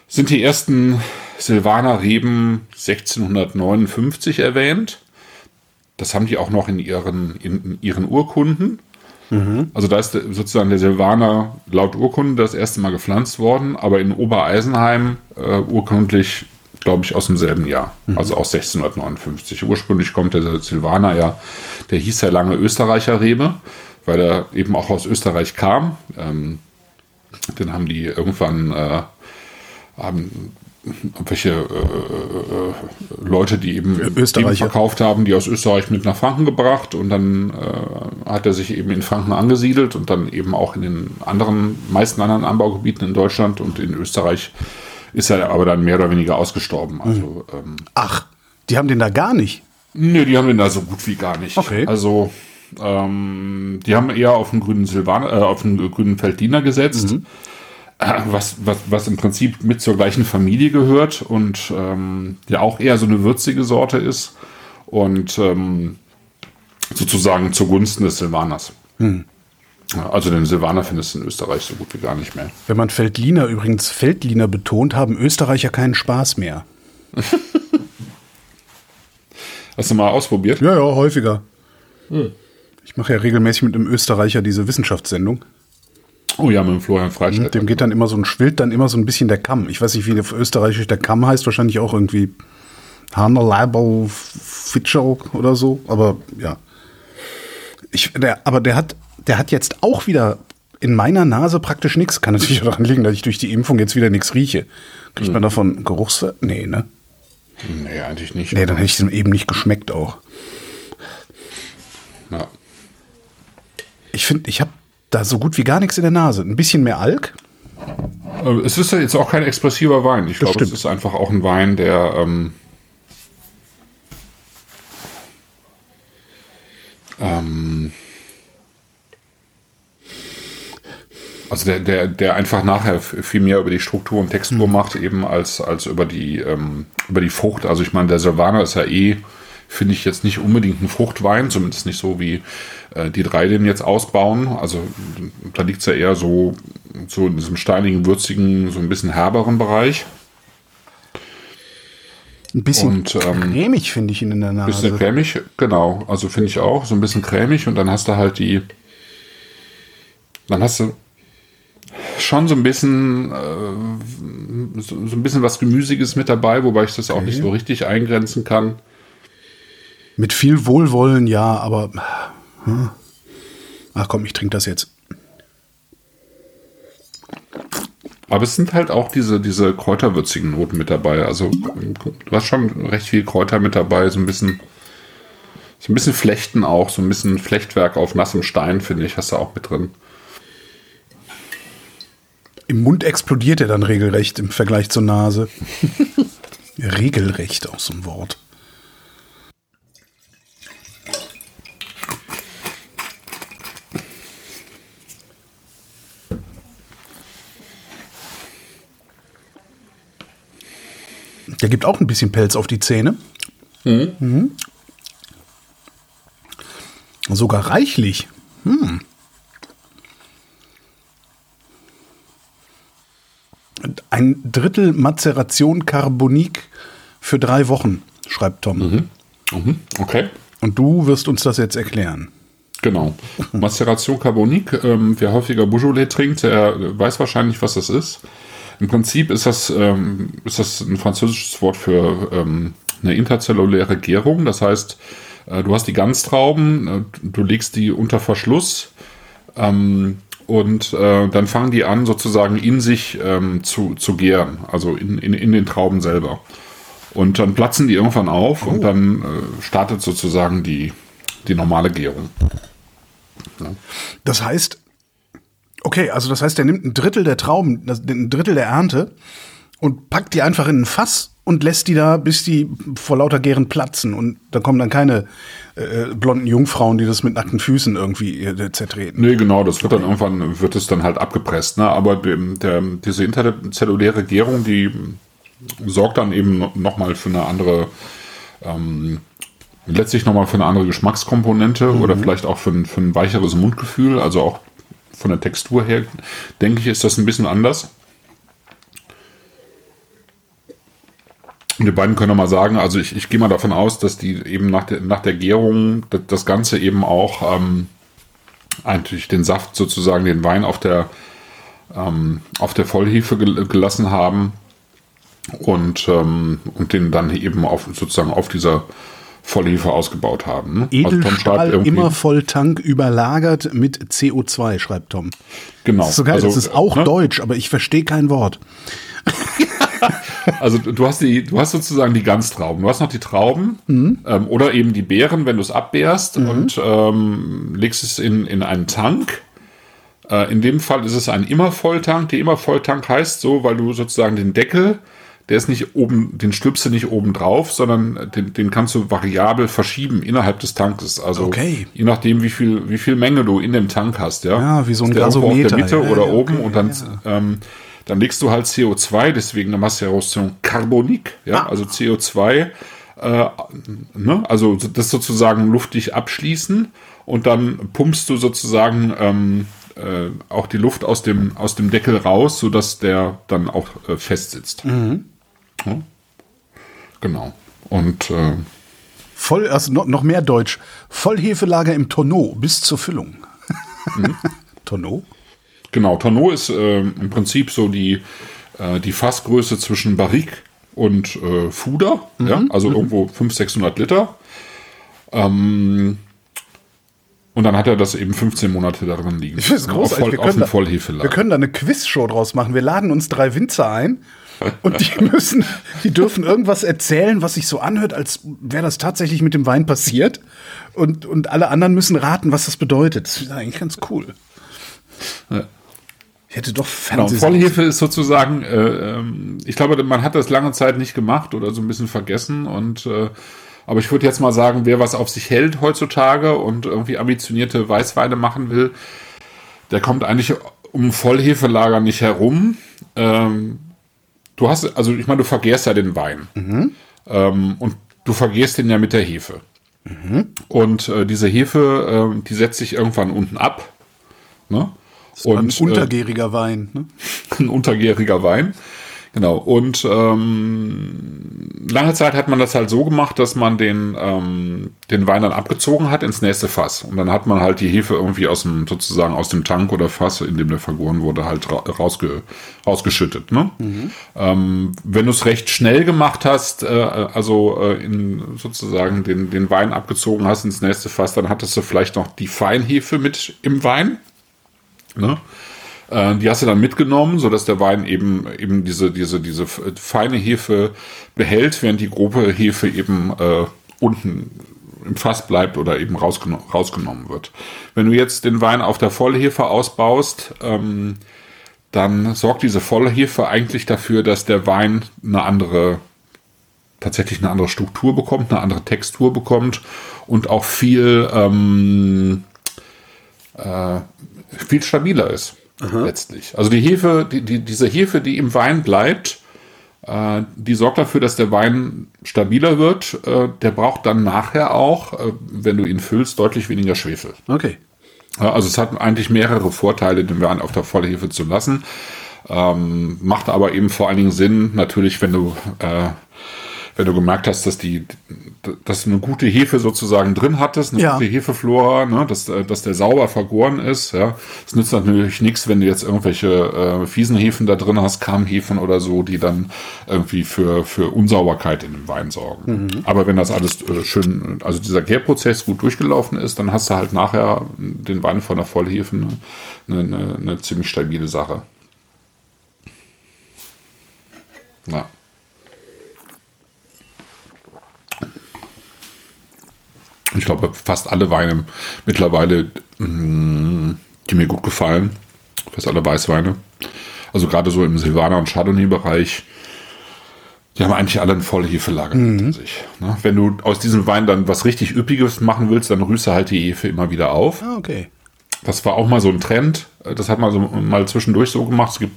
sind die ersten Silvaner Reben 1659 erwähnt. Das haben die auch noch in ihren, in ihren Urkunden. Also da ist sozusagen der Silvaner laut Urkunde das erste Mal gepflanzt worden, aber in Obereisenheim äh, urkundlich, glaube ich, aus demselben Jahr, also aus 1659. Ursprünglich kommt der Silvaner ja, der hieß ja lange Österreicher Rebe, weil er eben auch aus Österreich kam. Ähm, den haben die irgendwann äh, haben *laughs* welche äh, äh, Leute, die eben, eben verkauft haben, die aus Österreich mit nach Franken gebracht und dann äh, hat er sich eben in Franken angesiedelt und dann eben auch in den anderen, meisten anderen Anbaugebieten in Deutschland und in Österreich ist er aber dann mehr oder weniger ausgestorben. Also ähm, Ach, die haben den da gar nicht. Nee, die haben den da so gut wie gar nicht. Okay. Also, ähm, die haben eher auf den grünen Silvaner, äh, auf den grünen Feldliner gesetzt, äh, was, was, was im Prinzip mit zur gleichen Familie gehört und ähm, ja auch eher so eine würzige Sorte ist und ähm, sozusagen zugunsten des Silvaners. Ja, Also den Silvaner findest du in Österreich so gut wie gar nicht mehr. Wenn man Feldliner übrigens Feldliner betont, haben Österreicher keinen Spaß mehr. *laughs* Hast du mal ausprobiert? Ja, ja, häufiger. Ich mache ja regelmäßig mit einem Österreicher diese Wissenschaftssendung. Oh ja, mit dem Florian Freistedt. Dem geht dann immer so ein schwillt dann immer so ein bisschen der Kamm. Ich weiß nicht, wie der österreichisch der Kamm heißt, wahrscheinlich auch irgendwie Hanner Leiber Fitscher oder so, aber ja. Ich, der, aber der hat, der hat jetzt auch wieder in meiner Nase praktisch nichts. Kann natürlich daran liegen, dass ich durch die Impfung jetzt wieder nichts rieche. Kriegt man davon Geruchsver... Nee, ne? Nee, eigentlich nicht. Nee, dann hätte ich es eben nicht geschmeckt auch. ja. Ich finde, ich habe da so gut wie gar nichts in der Nase. Ein bisschen mehr Alk. Äh, Es ist ja jetzt auch kein expressiver Wein. Ich glaube, es ist einfach auch ein Wein, der ähm, ähm, also der, der, der einfach nachher viel mehr über die Struktur und Textur macht, eben als, als über die ähm, über die Frucht. Also ich meine, der Silvaner ist ja eh, finde ich jetzt nicht unbedingt ein Fruchtwein, zumindest nicht so wie äh, die drei den jetzt ausbauen. Also da liegt es ja eher so, so in diesem steinigen, würzigen, so ein bisschen herberen Bereich. Ein bisschen Und, ähm, cremig finde ich ihn in der Nase. Bisschen cremig, genau. Also finde ich auch, so ein bisschen cremig und dann hast du halt die. Dann hast du schon so ein bisschen äh, so, so ein bisschen was Gemüsiges mit dabei, wobei ich das auch nicht so richtig eingrenzen kann. Mit viel Wohlwollen, ja, aber. hm. Ach komm, ich trinke das jetzt. Aber es sind halt auch diese, diese kräuterwürzigen Noten mit dabei. Also du hast schon recht viel Kräuter mit dabei, so ein bisschen, so ein bisschen Flechten auch, so ein bisschen Flechtwerk auf nassem Stein, finde ich, hast du auch mit drin. Im Mund explodiert er dann regelrecht im Vergleich zur Nase. *laughs* regelrecht auch so ein Wort. Der gibt auch ein bisschen Pelz auf die Zähne. Mhm. Sogar reichlich. Hm. Ein Drittel Mazeration Carbonik für drei Wochen, schreibt Tom. Mhm. Mhm. Okay. Und du wirst uns das jetzt erklären. Genau. *laughs* Maceration Carbonique. Ähm, wer häufiger Beaujolais trinkt, der weiß wahrscheinlich, was das ist. Im Prinzip ist das, ähm, ist das ein französisches Wort für ähm, eine interzelluläre Gärung. Das heißt, äh, du hast die Ganztrauben, äh, du legst die unter Verschluss ähm, und äh, dann fangen die an, sozusagen in sich ähm, zu, zu gären, also in, in, in den Trauben selber. Und dann platzen die irgendwann auf oh. und dann äh, startet sozusagen die, die normale Gärung. Ja. Das heißt, okay, also das heißt, er nimmt ein Drittel der Trauben, ein Drittel der Ernte und packt die einfach in ein Fass und lässt die da, bis die vor lauter Gären platzen. Und da kommen dann keine äh, blonden Jungfrauen, die das mit nackten Füßen irgendwie äh, zertreten. Nee, genau, das wird dann irgendwann, wird es dann halt abgepresst. Ne? Aber der, der, diese interzelluläre Gärung, die sorgt dann eben nochmal für eine andere, ähm, letztlich nochmal für eine andere Geschmackskomponente mhm. oder vielleicht auch für ein, für ein weicheres Mundgefühl. Also auch von der Textur her, denke ich, ist das ein bisschen anders. Die beiden können mal sagen, also ich, ich gehe mal davon aus, dass die eben nach der, nach der Gärung das, das Ganze eben auch ähm, eigentlich den Saft sozusagen, den Wein auf der, ähm, auf der Vollhefe gel gelassen haben und, ähm, und den dann eben auf, sozusagen auf dieser Vollhefe ausgebaut haben. Ne? Edelstahl also immer voll Tank überlagert mit CO2, schreibt Tom. Genau. Das ist so geil, also, das ist auch ne? Deutsch, aber ich verstehe kein Wort. *laughs* also du hast die, du hast sozusagen die Ganztrauben. Du hast noch die Trauben mhm. ähm, oder eben die Beeren, wenn du es abbeerst mhm. und ähm, legst es in, in einen Tank. Äh, in dem Fall ist es ein Immervolltank. Die Immervolltank heißt so, weil du sozusagen den Deckel, der ist nicht oben, den stülpst du nicht oben drauf, sondern den, den kannst du variabel verschieben innerhalb des Tankes. Also okay. je nachdem, wie viel, wie viel Menge du in dem Tank hast, ja. Ja, wie so ein Gasometer. Auf der Mitte ja, oder ja, oben okay, und dann ja. ähm, dann legst du halt CO2, deswegen eine Maceration Carbonik, ja, ah. also CO2, äh, ne? also das sozusagen luftig abschließen und dann pumpst du sozusagen ähm, äh, auch die Luft aus dem, aus dem Deckel raus, sodass der dann auch äh, fest sitzt. Mhm. Ja? Genau. Und äh, Voll, also noch, noch mehr Deutsch. Vollhefelager im Tonneau bis zur Füllung. Mhm. *laughs* Tonneau? Genau, Tonneau ist äh, im Prinzip so die, äh, die Fassgröße zwischen Barrique und äh, Fuder, mhm. ja, also mhm. irgendwo 500, 600 Liter. Ähm, und dann hat er das eben 15 Monate darin liegen. Ich finde es großartig. Voll, wir, können da, wir können da eine Quizshow draus machen. Wir laden uns drei Winzer ein und die *laughs* müssen, die dürfen irgendwas erzählen, was sich so anhört, als wäre das tatsächlich mit dem Wein passiert. Und, und alle anderen müssen raten, was das bedeutet. Das ist eigentlich ganz cool. Ja. Ich hätte doch Fernseh. Genau, Vollhefe ist sozusagen, äh, ähm, ich glaube, man hat das lange Zeit nicht gemacht oder so ein bisschen vergessen und äh, aber ich würde jetzt mal sagen, wer was auf sich hält heutzutage und irgendwie ambitionierte Weißweine machen will, der kommt eigentlich um Vollhefelager nicht herum. Ähm, du hast, also ich meine, du vergärst ja den Wein. Mhm. Ähm, und du vergärst den ja mit der Hefe. Mhm. Und äh, diese Hefe, äh, die setzt sich irgendwann unten ab. Ne? Und, ein untergäriger äh, Wein. Ne? *laughs* Ein untergäriger Wein. Genau. Und ähm, lange Zeit hat man das halt so gemacht, dass man den, ähm, den Wein dann abgezogen hat ins nächste Fass. Und dann hat man halt die Hefe irgendwie aus dem, sozusagen aus dem Tank oder Fass, in dem der vergoren wurde, halt ra rausge rausgeschüttet. Ne? Mhm. Ähm, wenn du es recht schnell gemacht hast, äh, also äh, in sozusagen den, den Wein abgezogen hast ins nächste Fass, dann hattest du vielleicht noch die Feinhefe mit im Wein. Ne? Äh, die hast du dann mitgenommen, sodass der Wein eben eben diese diese diese feine Hefe behält, während die grobe Hefe eben äh, unten im Fass bleibt oder eben rausgeno rausgenommen wird. Wenn du jetzt den Wein auf der Vollhefe ausbaust, ähm, dann sorgt diese Vollhefe eigentlich dafür, dass der Wein eine andere tatsächlich eine andere Struktur bekommt, eine andere Textur bekommt und auch viel ähm, äh, viel stabiler ist. Aha. Letztlich. Also die Hefe, die, die, diese Hefe, die im Wein bleibt, Äh, die sorgt dafür, dass der Wein stabiler wird. Äh, der braucht dann nachher auch, äh, wenn du ihn füllst, deutlich weniger Schwefel. Okay. Also es hat eigentlich mehrere Vorteile, den Wein auf der Vollhefe zu lassen. Ähm, macht aber eben vor allen Dingen Sinn, natürlich, wenn du, äh, wenn du gemerkt hast, dass die, dass du eine gute Hefe sozusagen drin hattest, eine Ja. gute Hefeflora, ne, dass, äh, dass der sauber vergoren ist. Ja, es nützt natürlich nichts, wenn du jetzt irgendwelche äh, fiesen Hefen da drin hast, Kammhefen oder so, die dann irgendwie für für Unsauberkeit in dem Wein sorgen. Aber wenn das alles äh, schön, also dieser Gärprozess gut durchgelaufen ist, dann hast du halt nachher den Wein von der Vollhefe eine, eine, eine, eine ziemlich stabile Sache. Ja. Ich glaube, fast alle Weine mittlerweile, mh, die mir gut gefallen, fast alle Weißweine, also gerade so im Silvaner- und Chardonnay-Bereich, die haben eigentlich alle ein Vollhefelager hinter sich. Ne? Wenn du aus diesem Wein dann was richtig Üppiges machen willst, dann rührst du halt die Hefe immer wieder auf. Ah, okay. Das war auch mal so ein Trend. Das hat man so mal zwischendurch so gemacht. Es gibt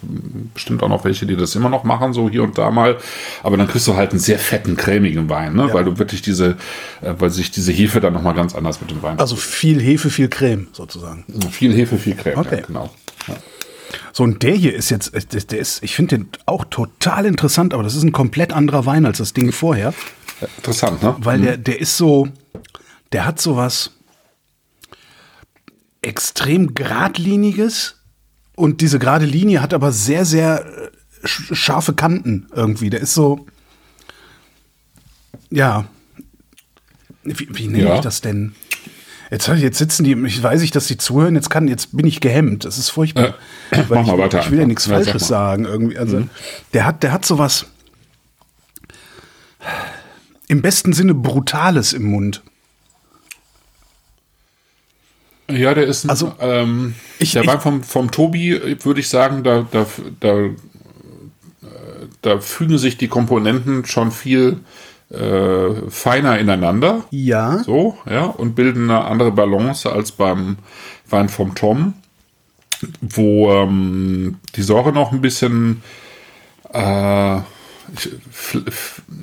bestimmt auch noch welche, die das immer noch machen, so hier und da mal. Aber dann kriegst du halt einen sehr fetten, cremigen Wein, ne? weil du wirklich diese, äh, weil sich diese Hefe dann nochmal ganz anders mit dem Wein. Also viel Hefe, viel Creme sozusagen. viel Hefe, viel Creme. Okay. Ja, genau. Ja. So, und der hier ist jetzt, äh, der, ist, ich finde den auch total interessant, aber das ist ein komplett anderer Wein als das Ding vorher, Interessant, ne? weil der, der ist so, der hat so was extrem geradliniges und diese gerade Linie hat aber sehr, sehr äh, sch- scharfe Kanten irgendwie. Der ist so, ja, wie, wie nenne Ja. ich das denn? Jetzt, jetzt sitzen die, ich weiß ich, dass sie zuhören, jetzt kann, jetzt bin ich gehemmt. Das ist furchtbar. Äh, mach mal ich, weiter Ich will ja nichts Ja, Falsches sagen irgendwie. Also, der hat, der hat sowas im besten Sinne Brutales im Mund. Ja, der ist ein, Also, ähm, ich- der ich- Wein vom, vom Tobi, würde ich sagen, da, da, da, äh, da fügen sich die Komponenten schon viel äh, feiner ineinander. Ja. So, ja, und bilden eine andere Balance als beim Wein vom Tom, wo ähm, die Säure noch ein bisschen, äh,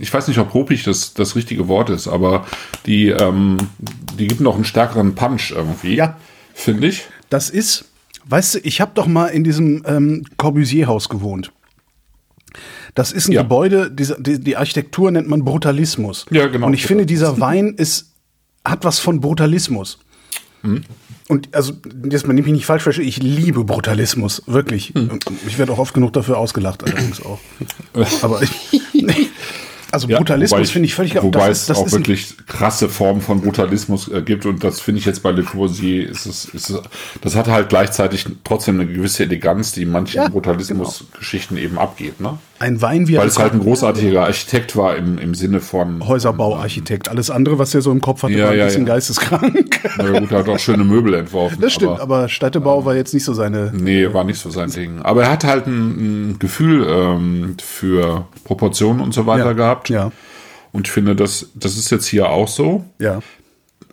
ich, weiß nicht, ob ruppig das, das richtige Wort ist, aber die, ähm, die gibt noch einen stärkeren Punch irgendwie, Ja. finde ich. Das ist, weißt du, ich habe doch mal in diesem ähm, Corbusier-Haus gewohnt. Das ist ein Ja. Gebäude, diese, die, die Architektur nennt man Brutalismus. Ja, genau. Und ich finde, dieser *laughs* Wein ist, hat was von Brutalismus. Hm. Und also, jetzt man nimmt mich nicht falsch verstehen, ich liebe Brutalismus, wirklich. Hm. Und Ich werde auch oft genug dafür ausgelacht, allerdings auch. *laughs* Aber ich, *laughs* also Ja, Brutalismus ich- finde ich völlig Wobei das es das auch wirklich krasse Formen von Brutalismus äh, gibt und das finde ich jetzt bei Le Corbusier ist es, ist es, das hat halt gleichzeitig trotzdem eine gewisse Eleganz, die manchen Ja, genau. Brutalismus-Geschichten eben abgeht, ne? ein Wein wie Weil es halt ein großartiger Architekt war im, im Sinne von Häuserbauarchitekt. Alles andere, was er so im Kopf hatte, Ja, war ein ja, bisschen ja. geisteskrank. Na gut, er hat auch schöne Möbel entworfen. Das stimmt, aber Städtebau war jetzt nicht so seine. Nee, war nicht so sein Ding. Aber er hat halt ein, ein Gefühl ähm, für Proportionen und so weiter Ja, gehabt. ja. Und ich finde, das, das ist jetzt hier auch so. Ja.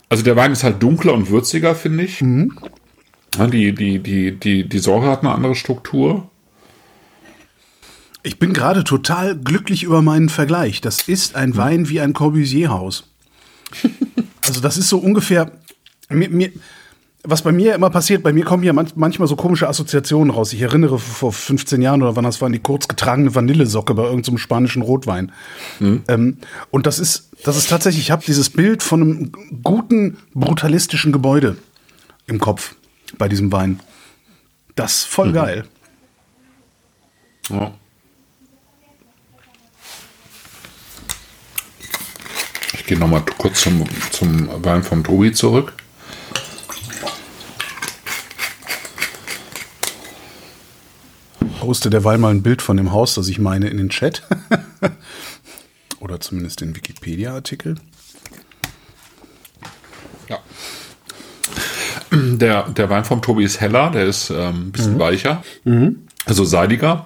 Also der Wein ist halt dunkler und würziger, finde ich. Mhm. Die, die, die, die, die Säure hat eine andere Struktur. Ich bin gerade total glücklich über meinen Vergleich. Das ist ein Wein wie ein Corbusier-Haus. *laughs* Also das ist so ungefähr. Mir, mir, was bei mir immer passiert, bei mir kommen ja manch, manchmal so komische Assoziationen raus. Ich erinnere vor 15 Jahren oder wann das war, an die kurz getragene Vanillesocke bei irgendeinem spanischen Rotwein. Ähm, und das ist, das ist tatsächlich, ich habe dieses Bild von einem guten, brutalistischen Gebäude im Kopf bei diesem Wein. Das ist voll geil. Ja. Ich gehe nochmal kurz zum, zum Wein vom Tobi zurück. Poste derweil mal ein Bild von dem Haus, das ich meine, in den Chat. *laughs* Oder zumindest den Wikipedia-Artikel. Ja. Der, der Wein vom Tobi ist heller, der ist ähm, ein bisschen weicher, also seidiger.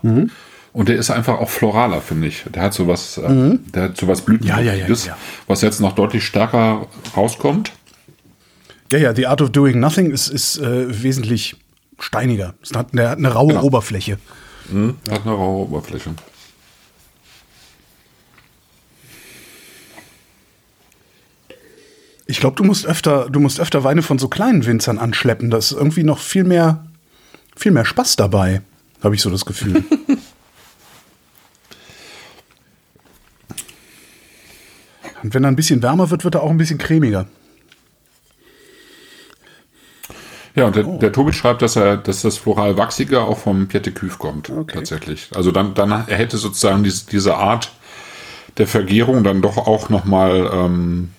Und der ist einfach auch floraler, finde ich. Der hat sowas, äh, der hat sowas Ja, ja, ja, Blütenhaftiges, ja. was jetzt noch deutlich stärker rauskommt. Ja, ja, The Art of Doing Nothing ist, ist äh, wesentlich steiniger. Hat eine, hat eine raue Genau. Oberfläche. Hm, hat eine raue Oberfläche. Ich glaube, du musst öfter, du musst öfter Weine von so kleinen Winzern anschleppen. Da ist irgendwie noch viel mehr, viel mehr Spaß dabei, habe ich so das Gefühl. *laughs* Und wenn er ein bisschen wärmer wird, wird er auch ein bisschen cremiger. Ja, und der, der Tobi schreibt, dass er, dass das floral wachsige auch vom Piette Cuf kommt, Okay. tatsächlich. Also dann, dann er hätte sozusagen diese, diese Art der Vergärung dann doch auch nochmal ähm,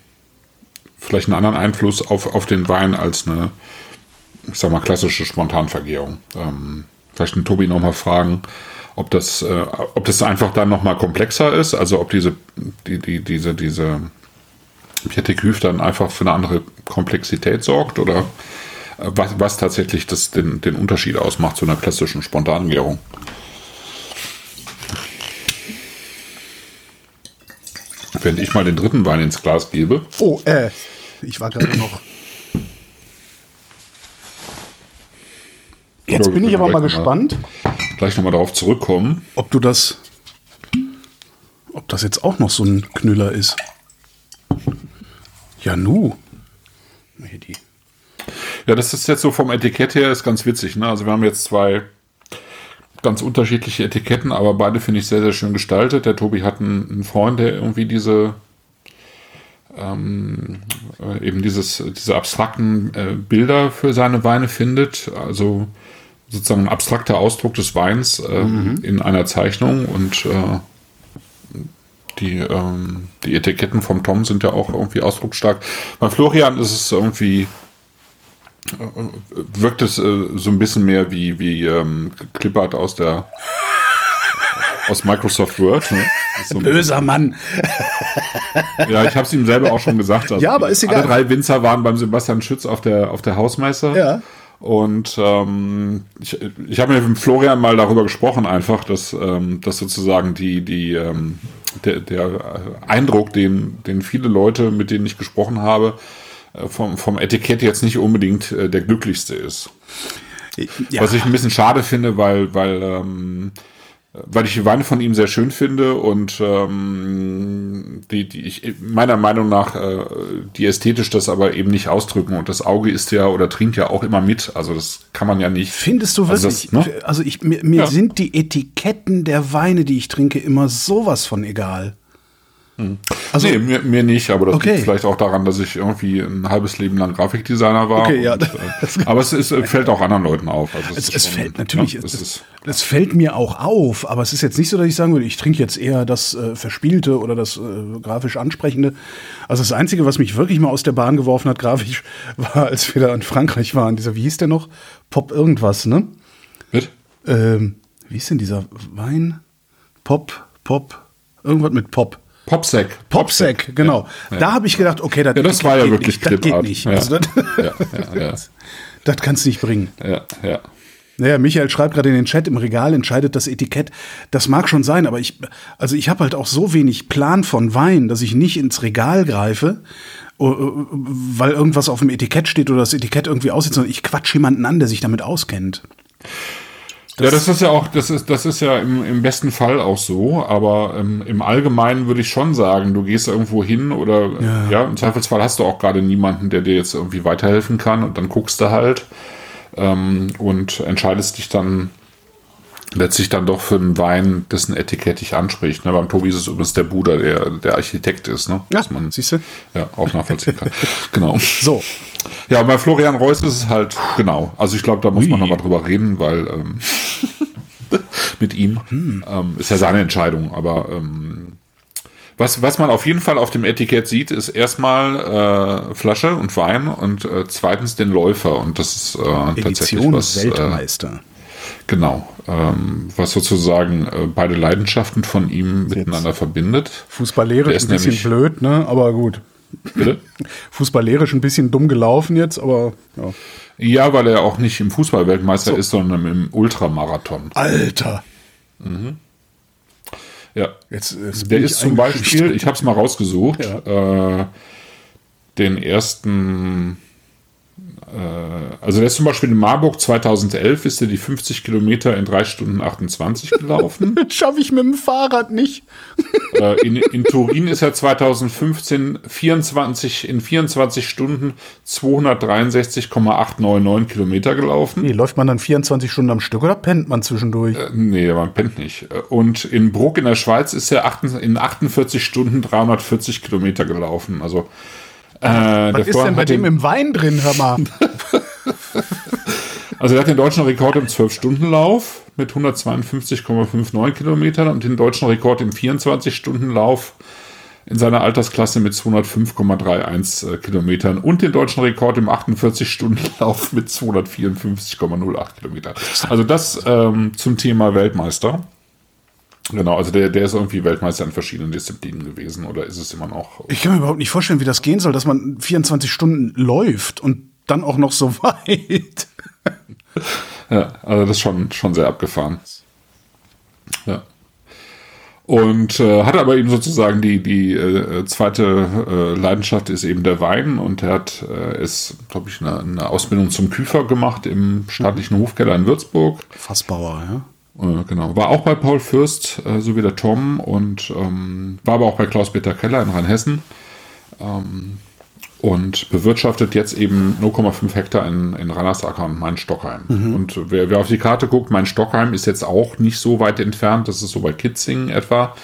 vielleicht einen anderen Einfluss auf, auf den Wein als eine, ich sag mal, klassische Spontanvergärung. Ähm, vielleicht den Tobi nochmal fragen, ob das, äh, ob das einfach dann nochmal komplexer ist, also ob diese, die, die, diese, diese Piette Cuf dann einfach für eine andere Komplexität sorgt oder was, was tatsächlich das, den, den Unterschied ausmacht zu einer klassischen Spontangärung. Wenn ich mal den dritten Wein ins Glas gebe, Oh, äh, ich war gerade noch. Jetzt bin ich aber mal gleich noch mal- gespannt, gleich nochmal darauf zurückkommen. ob du das, ob das jetzt auch noch so ein Knüller ist. Ja, nu. Hier die. Ja, das ist jetzt so vom Etikett her ist ganz witzig. Ne? Also wir haben jetzt zwei ganz unterschiedliche Etiketten, aber beide finde ich sehr, sehr schön gestaltet. Der Tobi hat einen, einen Freund, der irgendwie diese ähm, äh, eben dieses, diese abstrakten äh, Bilder für seine Weine findet. Also sozusagen ein abstrakter Ausdruck des Weins äh, in einer Zeichnung und äh, die, ähm, die Etiketten vom Tom sind ja auch irgendwie ausdrucksstark. Bei Florian ist es irgendwie wirkt es äh, so ein bisschen mehr wie, wie ähm, Clippert aus der aus Microsoft Word. Ne? So Böser Mann. ja, ich habe es ihm selber auch schon gesagt. Also Ja, aber ist egal. Alle drei Winzer waren beim Sebastian Schütz auf der, auf der Hausmeister. Ja. Und ähm, ich, ich habe mit dem Florian mal darüber gesprochen, einfach, dass, ähm, dass sozusagen die, die, ähm, der, der Eindruck, den, den viele Leute, mit denen ich gesprochen habe, vom, vom Etikett jetzt nicht unbedingt äh, der glücklichste ist. Ja. Was ich ein bisschen schade finde, weil, weil, ähm, weil ich die Weine von ihm sehr schön finde und ähm, die, die ich meiner Meinung nach äh, die ästhetisch das aber eben nicht ausdrücken und das Auge ist ja oder trinkt ja auch immer mit, also das kann man ja nicht. Findest du Also wirklich? das, ne? Also ich, mir, mir Ja. sind die Etiketten der Weine, die ich trinke, immer sowas von egal. Also, nee, mir, mir nicht, aber das Okay. liegt vielleicht auch daran, dass ich irgendwie ein halbes Leben lang Grafikdesigner war. Okay, ja. und, äh, *laughs* aber es ist, fällt auch anderen Leuten auf. Also es, ist es schon, fällt natürlich, ne, es, es ist, es fällt mir auch auf, aber es ist jetzt nicht so, dass ich sagen würde, ich trinke jetzt eher das äh, Verspielte oder das äh, grafisch Ansprechende. Also das Einzige, was mich wirklich mal aus der Bahn geworfen hat, grafisch, *laughs* war, als wir da in Frankreich waren, dieser, wie hieß der noch? Pop irgendwas, ne? mit? Ähm, wie hieß denn dieser Wein? Pop, Pop, irgendwas mit Pop. Popsec. Popsec, genau. Da habe ich gedacht, okay, das, Ja, das war ja geht wirklich nicht, das geht nicht. Ja. Also das, Ja, ja, *laughs* ja. das kannst du nicht bringen. Ja, ja. Naja, Michael schreibt gerade in den Chat, im Regal entscheidet das Etikett. Das mag schon sein, aber ich, also ich habe halt auch so wenig Plan von Wein, dass ich nicht ins Regal greife, äh, weil irgendwas auf dem Etikett steht oder das Etikett irgendwie aussieht, sondern ich quatsch jemanden an, der sich damit auskennt. Ja, das ist ja auch, das ist, das ist ja im, im besten Fall auch so, aber ähm, im Allgemeinen würde ich schon sagen, du gehst irgendwo hin oder ja. im Zweifelsfall hast du auch gerade niemanden, der dir jetzt irgendwie weiterhelfen kann und dann guckst du halt ähm, und entscheidest dich dann letztlich dann doch für einen Wein, dessen Etikett dich anspricht. Ne? Beim Tobi ist es übrigens der Bruder, der der Architekt ist, ne? Ja, Was man siehst du? ja auch nachvollziehen kann. *laughs* genau. So, Ja, bei Florian Reuss ist es halt, genau. Also ich glaube, da muss man nochmal drüber reden, weil ähm, *laughs* mit ihm ähm, ist ja seine Entscheidung. Aber ähm, was, was man auf jeden Fall auf dem Etikett sieht, ist erstmal äh, Flasche und Wein und äh, zweitens den Läufer. Und das ist äh, tatsächlich Edition was. Äh, Weltmeister. genau. Ähm, was sozusagen äh, beide Leidenschaften von ihm miteinander verbindet. Fußballerisch ist ein bisschen blöd, ne? Aber gut. Bitte? Fußballerisch ein bisschen dumm gelaufen jetzt, aber ja. Ja, weil er auch nicht im Fußballweltmeister ist, sondern im Ultramarathon. Alter. Ja. Jetzt, jetzt Der ist zum. Beispiel, ich habe es mal rausgesucht, Ja. äh, den ersten also der ist zum Beispiel in Marburg 2011 ist er die 50 Kilometer in 3 Stunden 28 gelaufen. *laughs* Das schaffe ich mit dem Fahrrad nicht. *laughs* Äh, in, in Turin ist er 2015 24, in 24 Stunden 263,899 Kilometer gelaufen. Nee, läuft man dann 24 Stunden am Stück oder pennt man zwischendurch? Äh, nee, man pennt nicht. Äh, Und in Bruck in der Schweiz ist er in 48 Stunden 340 Kilometer gelaufen. Also äh, Was ist denn bei dem im Wein drin, hör mal? *laughs* Also er hat den deutschen Rekord im 12-Stunden-Lauf mit 152,59 Kilometern und den deutschen Rekord im 24-Stunden-Lauf in seiner Altersklasse mit 205,31 äh, Kilometern und den deutschen Rekord im 48-Stunden-Lauf mit 254,08 Kilometern. Also das ähm, zum Thema Weltmeister. Genau, also der, der ist irgendwie Weltmeister in verschiedenen Disziplinen gewesen oder ist es immer noch? Ich kann mir überhaupt nicht vorstellen, wie das gehen soll, dass man 24 Stunden läuft und dann auch noch so *laughs* weit. Ja, also das ist schon, schon sehr abgefahren. Ja. Und äh, hat aber eben sozusagen die, die äh, zweite äh, Leidenschaft ist eben der Wein und er hat äh, ist, glaube ich, eine, eine Ausbildung zum Küfer gemacht im staatlichen Hofkeller in Würzburg. Fassbauer, ja. Äh, genau. War auch bei Paul Fürst, äh, so wie der Tom und ähm, war aber auch bei Klaus-Peter Keller in Rheinhessen. Ähm, und bewirtschaftet jetzt eben 0,5 Hektar in, in Rannersacker und Main-Stockheim. Und wer, wer auf die Karte guckt, Main-Stockheim ist jetzt auch nicht so weit entfernt. Das ist so bei Kitzingen etwa.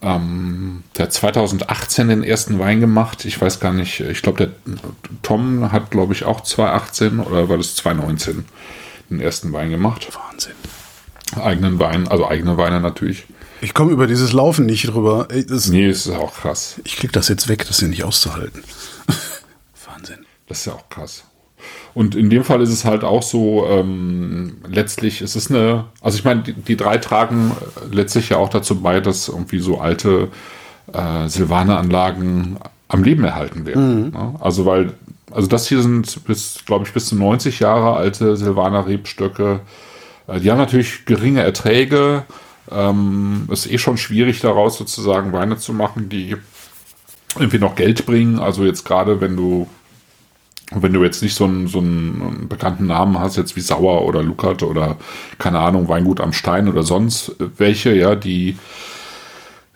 Ähm, der hat 2018 den ersten Wein gemacht. Ich weiß gar nicht, ich glaube, der Tom hat, glaube ich, auch 2018 oder war das 2019 den ersten Wein gemacht Wahnsinn. Eigenen Wein, also eigene Weine natürlich. Ich komme über dieses Laufen nicht drüber. Ey, das, Nee, es ist auch krass. Ich krieg das jetzt weg, das ist ja nicht auszuhalten. *laughs* Wahnsinn. Das ist ja auch krass. Und in dem Fall ist es halt auch so, ähm, letztlich ist es eine, also ich meine, die, die drei tragen letztlich ja auch dazu bei, dass irgendwie so alte äh, Silvaner-Anlagen am Leben erhalten werden. Ne? Also weil, also das hier sind bis, glaube ich, bis zu 90 Jahre alte Silvaner-Rebstöcke. Äh, die haben natürlich geringe Erträge. Ähm, ist eh schon schwierig daraus sozusagen Weine zu machen, die irgendwie noch Geld bringen. Also jetzt gerade, wenn du wenn du jetzt nicht so einen, so einen bekannten Namen hast, jetzt wie Sauer oder Luckert oder keine Ahnung, Weingut am Stein oder sonst welche, ja, die,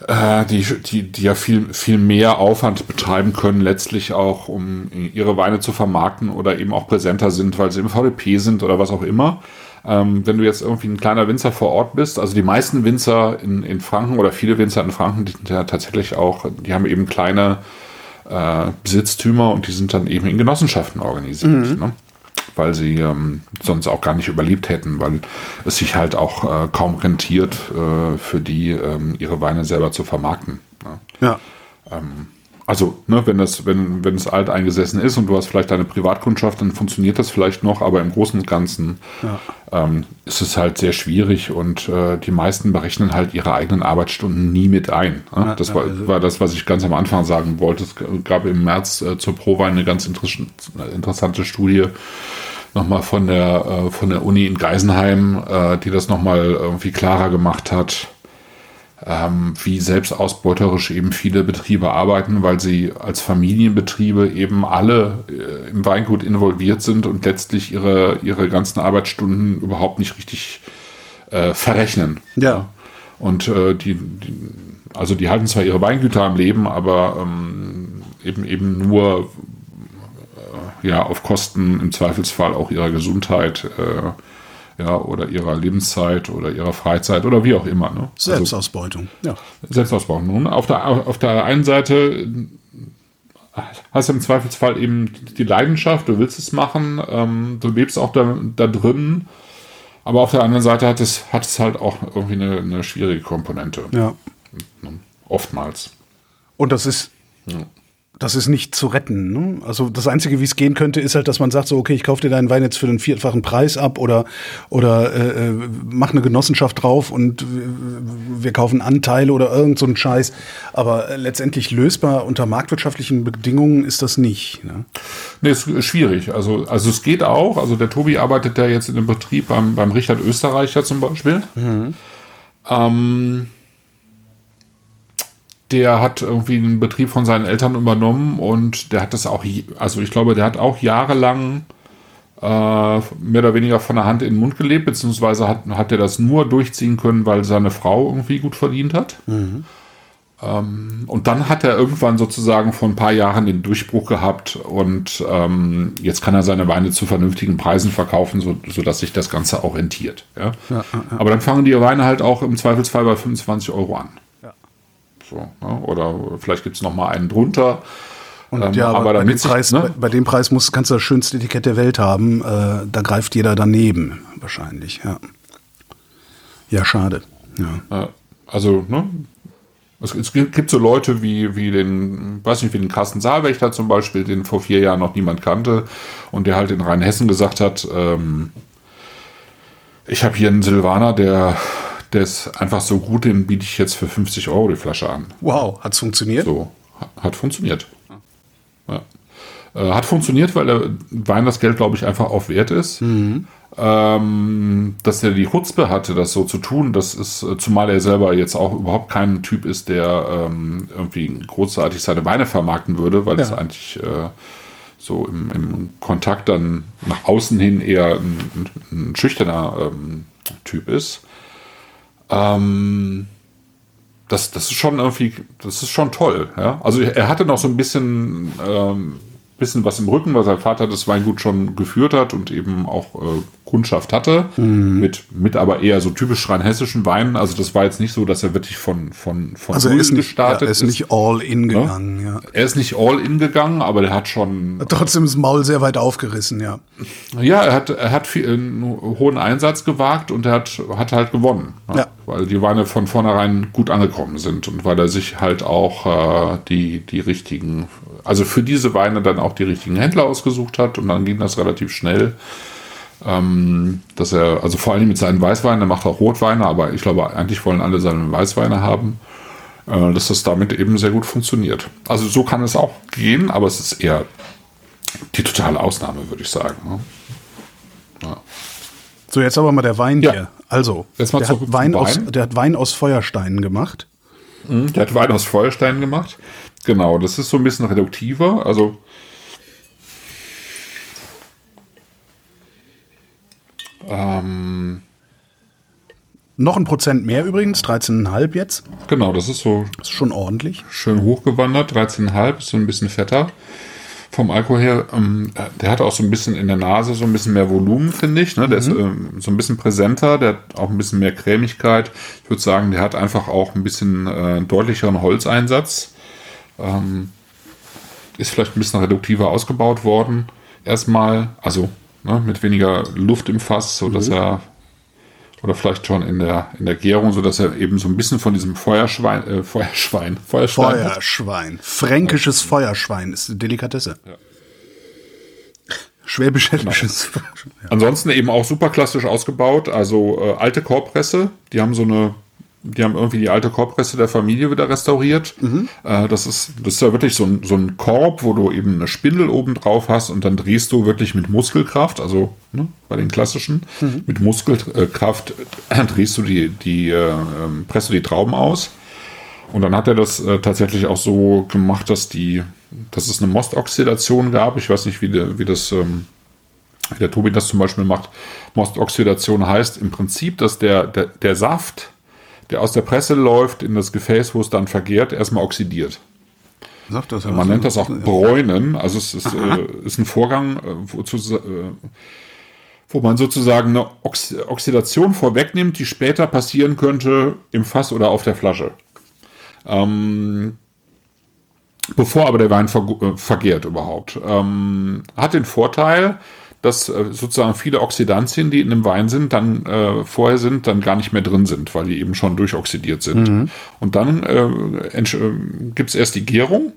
äh, die, die, die ja viel, viel mehr Aufwand betreiben können, letztlich auch, um ihre Weine zu vermarkten oder eben auch präsenter sind, weil sie im VDP sind oder was auch immer. Ähm, wenn du jetzt irgendwie ein kleiner Winzer vor Ort bist, also die meisten Winzer in, in Franken oder viele Winzer in Franken, die sind ja tatsächlich auch, die haben eben kleine äh, Besitztümer und die sind dann eben in Genossenschaften organisiert, ne? weil sie ähm, sonst auch gar nicht überlebt hätten, weil es sich halt auch äh, kaum rentiert äh, für die, ähm, ihre Weine selber zu vermarkten. Ne? Ja. Also, ne, wenn das, wenn, wenn es alt eingesessen ist und du hast vielleicht deine Privatkundschaft, dann funktioniert das vielleicht noch, aber im Großen und Ganzen ähm, ist es halt sehr schwierig und äh, die meisten berechnen halt ihre eigenen Arbeitsstunden nie mit ein. Ne? das war, war das, was ich ganz am Anfang sagen wollte. Es gab im März äh, zur Prowein eine ganz interess- interessante Studie nochmal von der, äh, von der Uni in Geisenheim, äh, die das nochmal irgendwie klarer gemacht hat ähm, wie selbstausbeuterisch eben viele Betriebe arbeiten, weil sie als Familienbetriebe eben alle äh, im Weingut involviert sind und letztlich ihre, ihre ganzen Arbeitsstunden überhaupt nicht richtig äh, verrechnen. Ja. Und äh, die, die, also die halten zwar ihre Weingüter am Leben, aber ähm, eben eben nur äh, ja auf Kosten im Zweifelsfall auch ihrer Gesundheit äh, ja, oder ihrer Lebenszeit oder ihrer Freizeit oder wie auch immer. Ne? Also, Selbstausbeutung. Ja. Selbstausbau. Nun, auf der, auf der einen Seite hast du im Zweifelsfall eben die Leidenschaft, du willst es machen, ähm, du lebst auch da, da drin, aber auf der anderen Seite hat es, hat es halt auch irgendwie eine, eine schwierige Komponente. ja. Oftmals. Und das ist, das ist nicht zu retten. Ne? Also das Einzige, wie es gehen könnte, ist halt, dass man sagt, so, okay, ich kaufe dir deinen Wein jetzt für den vierfachen Preis ab oder, oder äh, äh, mach eine Genossenschaft drauf und äh, wir kaufen Anteile oder irgend so ein Scheiß. Aber letztendlich lösbar unter marktwirtschaftlichen Bedingungen ist das nicht. Ne? Nee, ist schwierig. Also, also es geht auch. Also der Tobi arbeitet ja jetzt in dem Betrieb beim, beim Richard Österreicher zum Beispiel. Ähm, der hat irgendwie einen Betrieb von seinen Eltern übernommen und der hat das auch, also ich glaube, der hat auch jahrelang äh, mehr oder weniger von der Hand in den Mund gelebt, beziehungsweise hat, hat er das nur durchziehen können, weil seine Frau irgendwie gut verdient hat. Mhm. Ähm, und dann hat er irgendwann sozusagen vor ein paar Jahren den Durchbruch gehabt und ähm, jetzt kann er seine Weine zu vernünftigen Preisen verkaufen, so, sodass sich das Ganze auch rentiert. Ja? Ja, ja, Aber dann fangen die Weine halt auch im Zweifelsfall bei 25 Euro an. So, ja? Oder vielleicht gibt es noch mal einen drunter. Und Ähm, ja, aber, aber bei, dem Preis, ne? bei, bei dem Preis muss, kannst du das schönste Etikett der Welt haben. Äh, da greift jeder daneben, wahrscheinlich. Ja, ja schade. Ja. Äh, also, ne? Es, es gibt gibt so Leute wie, wie den, weiß nicht, wie den Carsten Saalwächter zum Beispiel, den vor vier Jahren noch niemand kannte und der halt in Rheinhessen gesagt hat, ähm, ich habe hier einen Silvaner, der, der ist einfach so gut, den biete ich jetzt für 50 Euro die Flasche an. Wow, hat's funktioniert? So, ha- hat funktioniert. Ja. Äh, hat funktioniert, weil der Wein das Geld, glaube ich, einfach auch wert ist. Ähm, dass er die Chutzpe hatte, das so zu tun, das ist, äh, zumal er selber jetzt auch überhaupt kein Typ ist, der ähm, irgendwie großartig seine Weine vermarkten würde, weil es Ja. eigentlich äh, so im, im Kontakt dann nach außen hin eher ein, ein, ein schüchterner ähm, Typ ist. Ähm, das, das ist schon irgendwie, das ist schon toll. Ja? Also er hatte noch so ein bisschen, ähm, bisschen was im Rücken, weil sein Vater das Weingut schon geführt hat und eben auch äh, Kundschaft hatte, mit, mit aber eher so typisch rheinhessischen Weinen. Also das war jetzt nicht so, dass er wirklich von, von, von Also er ist nicht, ja, gestartet er ist nicht all in gegangen. Ja. Er ist nicht all in gegangen, aber der hat schon trotzdem das Maul sehr weit aufgerissen, ja. ja, er hat, er hat viel, einen hohen Einsatz gewagt und er hat, hat halt gewonnen. Ja. Weil die Weine von vornherein gut angekommen sind und weil er sich halt auch äh, die, die richtigen, also für diese Weine dann auch die richtigen Händler ausgesucht hat und dann ging das relativ schnell. Ähm, dass er, also vor allem mit seinen Weißweinen, er macht auch Rotweine, aber ich glaube, eigentlich wollen alle seine Weißweine haben, äh, dass das damit eben sehr gut funktioniert. Also so kann es auch gehen, aber es ist eher die totale Ausnahme, würde ich sagen. Ne? So, jetzt aber mal der Wein Ja. hier. Also, Jetzt mal der hat, Wein aus, Wein. der hat Wein aus Feuersteinen gemacht. Der hat Wein aus Feuerstein gemacht. Genau, das ist so ein bisschen reduktiver. Also ähm, Noch ein Prozent mehr übrigens, 13,5 jetzt. genau, das ist so Das ist schon ordentlich. schön hochgewandert. 13,5 ist so ein bisschen fetter. Vom Alkohol her, ähm, der hat auch so ein bisschen in der Nase so ein bisschen mehr Volumen, finde ich. Ne? Der ist ähm, so ein bisschen präsenter, der hat auch ein bisschen mehr Cremigkeit. Ich würde sagen, der hat einfach auch ein bisschen äh, deutlicheren Holzeinsatz. Ähm, ist vielleicht ein bisschen reduktiver ausgebaut worden. Erstmal, also ne, mit weniger Luft im Fass, so dass er oder vielleicht schon in der in der Gärung, so dass er eben so ein bisschen von diesem Feuerschwein, äh, Feuerschwein, *laughs* Feuerstein hat. Feuerschwein. Fränkisches Feuerschwein ist eine Delikatesse. Schwäbisch-Hessisches. Genau. Ansonsten eben auch super klassisch ausgebaut, also äh, alte Korbpresse, die haben so eine, die haben irgendwie die alte Korbpresse der Familie wieder restauriert. Äh, das ist, das ist ja wirklich so ein, so ein Korb, wo du eben eine Spindel oben drauf hast und dann drehst du wirklich mit Muskelkraft, also ne, bei den klassischen, mit Muskelkraft äh, *clears throat* drehst du die, die äh, ähm, presst du die Trauben aus. Und dann hat er das äh, tatsächlich auch so gemacht, dass die, dass es eine Mostoxidation gab. Ich weiß nicht, wie, der, wie das, ähm, wie der Tobi das zum Beispiel macht. Mostoxidation heißt im Prinzip, dass der, der, der Saft, der aus der Presse läuft, in das Gefäß, wo es dann vergärt, erstmal oxidiert. Sagt das Man nennt das auch Bräunen. Also es ist, äh, ist ein Vorgang, äh, wo, zu, äh, wo man sozusagen eine Ox Oxidation vorwegnimmt, die später passieren könnte im Fass oder auf der Flasche. Ähm, bevor aber der Wein ver äh, vergärt überhaupt. Ähm, hat den Vorteil, dass äh, sozusagen viele Oxidantien, die in dem Wein sind, dann äh, vorher sind, dann gar nicht mehr drin sind, weil die eben schon durchoxidiert sind. Und dann äh, äh, gibt es erst die Gärung.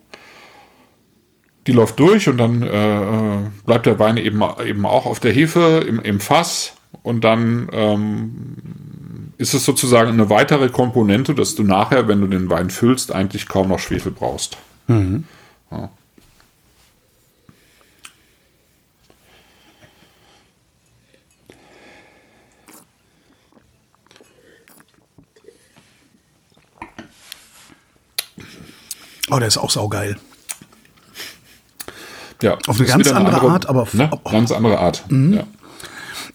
Die läuft durch und dann äh, bleibt der Wein eben, eben auch auf der Hefe im, im Fass und dann ähm, ist es sozusagen eine weitere Komponente, dass du nachher, wenn du den Wein füllst, eigentlich kaum noch Schwefel brauchst. Ja. Oh, der ist auch saugeil. Ja, Auf eine ganz wieder andere Art, aber- ne? oh. ganz andere Art. Mhm. Ja.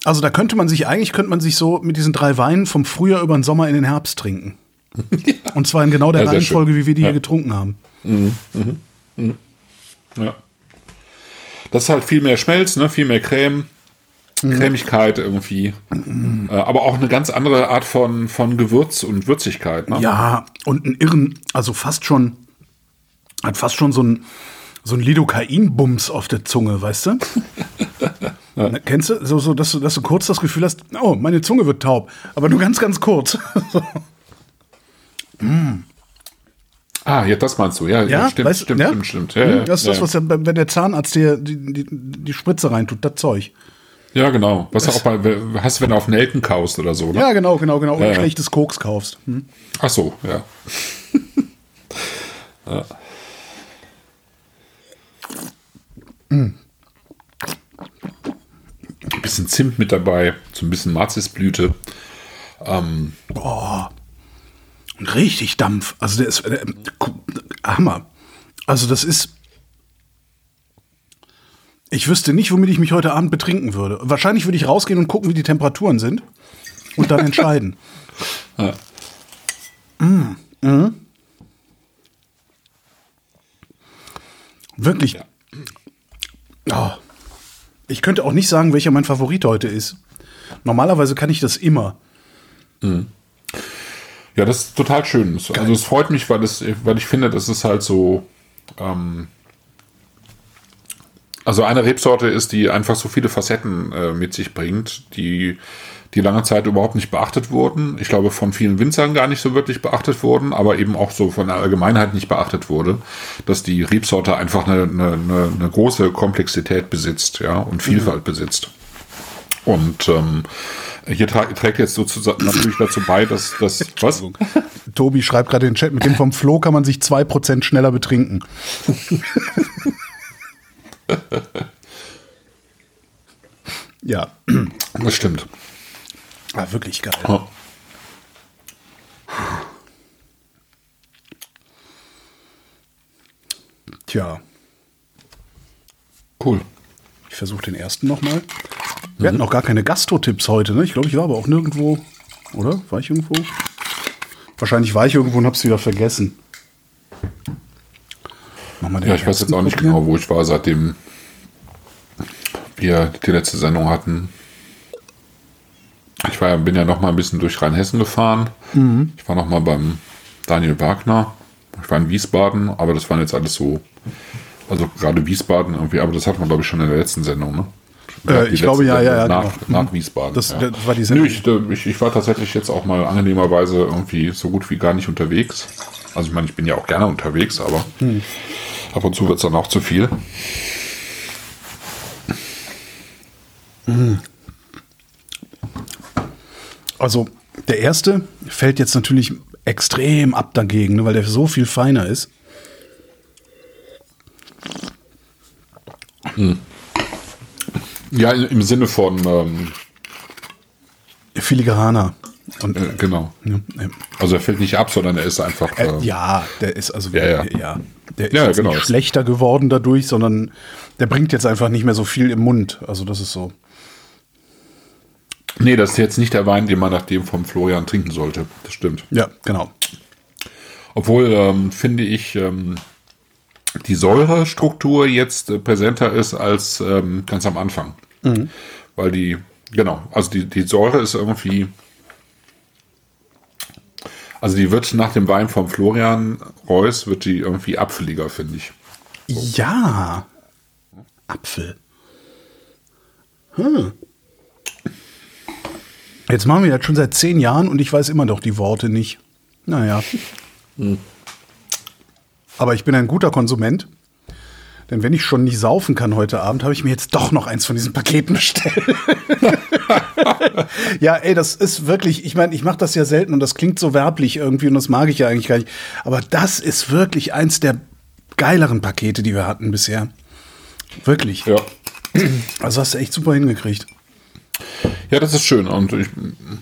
Also da könnte man sich, eigentlich könnte man sich so mit diesen drei Weinen vom Frühjahr über den Sommer in den Herbst trinken. *laughs* Und zwar in genau der Ja, Reihenfolge, wie wir die Ja. hier getrunken haben. Ja. Das ist halt viel mehr Schmelz, ne? viel mehr Creme, Cremigkeit irgendwie. Äh, aber auch eine ganz andere Art von, von Gewürz und Würzigkeit. Ne? Ja, und einen irren, also fast schon, hat fast schon so ein, so ein Lidocain-Bums auf der Zunge, weißt du? *laughs* Na, Kennst du? So, so dass, du, dass du kurz das Gefühl hast, oh, meine Zunge wird taub. Aber nur ganz, ganz kurz. *laughs* Ah, ja, das meinst du. Ja, Ja, stimmt, weißt du, stimmt, ja? stimmt, stimmt. Ja, Hm, ja, das ist ja, das, was der, wenn der Zahnarzt dir die, die, die Spritze reintut, das Zeug. Ja, genau. Was du auch bei, hast, wenn du auf Nelken kaust oder so, ne? Ja, genau, genau, genau. Oder Ja, ja. schlechtes Koks kaufst. Hm? Ach so, ja. *laughs* Ein bisschen Zimt mit dabei, so ein bisschen Marzisblüte. Richtig Dampf. Also der ist äh, Hammer. Also das ist. Ich wüsste nicht, womit ich mich heute Abend betrinken würde. Wahrscheinlich würde ich rausgehen und gucken, wie die Temperaturen sind und dann entscheiden. *laughs* Ja. Mm, mhm. Wirklich. Oh. Ich könnte auch nicht sagen, welcher mein Favorit heute ist. Normalerweise kann ich das immer. Ja, das ist total schön. Also es freut mich, weil, es, weil ich finde, das ist halt so. Ähm, also eine Rebsorte ist, die einfach so viele Facetten äh, mit sich bringt, die die lange Zeit überhaupt nicht beachtet wurden. Ich glaube, von vielen Winzern gar nicht so wirklich beachtet wurden, aber eben auch so von der Allgemeinheit nicht beachtet wurde, dass die Rebsorte einfach eine, eine, eine, große Komplexität besitzt, ja, und Vielfalt besitzt. Und ähm, hier tra trägt jetzt sozusagen natürlich dazu bei, dass das *laughs* was? Tobi schreibt gerade in den Chat, mit dem vom Flo kann man sich 2% schneller betrinken. *laughs* ja, Das stimmt. Ah, wirklich geil. Ja. Tja, Cool. ich versuche den ersten nochmal. Wir hatten auch gar keine Gastro-Tipps heute, ne? Ich glaube, ich war aber auch nirgendwo, oder? War ich irgendwo? Wahrscheinlich war ich irgendwo und hab's wieder vergessen. Mach mal den Ja, ich weiß jetzt auch nicht probieren. genau, wo ich war, seitdem wir die letzte Sendung hatten. Ich war, bin ja noch mal ein bisschen durch Rheinhessen gefahren. Mhm. Ich war noch mal beim Daniel Wagner. Ich war in Wiesbaden, aber das waren jetzt alles so, also gerade Wiesbaden irgendwie, aber das hatten wir, glaube ich, schon in der letzten Sendung, ne? Äh, ich glaube, ja, ja, ja, Nach, genau. nach Wiesbaden. Das- ja. das war die Sendung. ich, äh, ich, ich war tatsächlich jetzt auch mal angenehmerweise irgendwie so gut wie gar nicht unterwegs. Also ich meine, ich bin ja auch gerne unterwegs, aber Hm. ab und zu wird es dann auch zu viel. Also, der erste fällt jetzt natürlich extrem ab dagegen, ne, weil der so viel feiner ist. Ja, im Sinne von, ähm, Filigraner. Und, äh, genau. ne, ne, Also er fällt nicht ab, sondern er ist einfach. äh, äh, ja, der ist also Ja, ja. ja, der ist Ja, genau. nicht schlechter geworden dadurch, sondern der bringt jetzt einfach nicht mehr so viel im Mund. Also das ist so. Nee, das ist jetzt nicht der Wein, den man nach dem vom Florian trinken sollte. Das stimmt. Ja, genau. Obwohl, ähm, finde ich, ähm, die Säurestruktur jetzt äh, präsenter ist als ähm, ganz am Anfang. Weil die, genau, also die, die Säure ist irgendwie. Also die wird nach dem Wein vom Florian Reus wird die irgendwie apfeliger, finde ich. Ja. Apfel. Hm. Jetzt machen wir das schon seit zehn Jahren und ich weiß immer noch die Worte nicht. Naja. Aber ich bin ein guter Konsument. Denn wenn ich schon nicht saufen kann heute Abend, habe ich mir jetzt doch noch eins von diesen Paketen bestellt. *laughs* ja, ey, das ist wirklich, ich meine, ich mache das ja selten und das klingt so werblich irgendwie und das mag ich ja eigentlich gar nicht. Aber das ist wirklich eins der geileren Pakete, die wir hatten bisher. Wirklich. Ja. Also hast du echt super hingekriegt. Ja, das ist schön. Und ich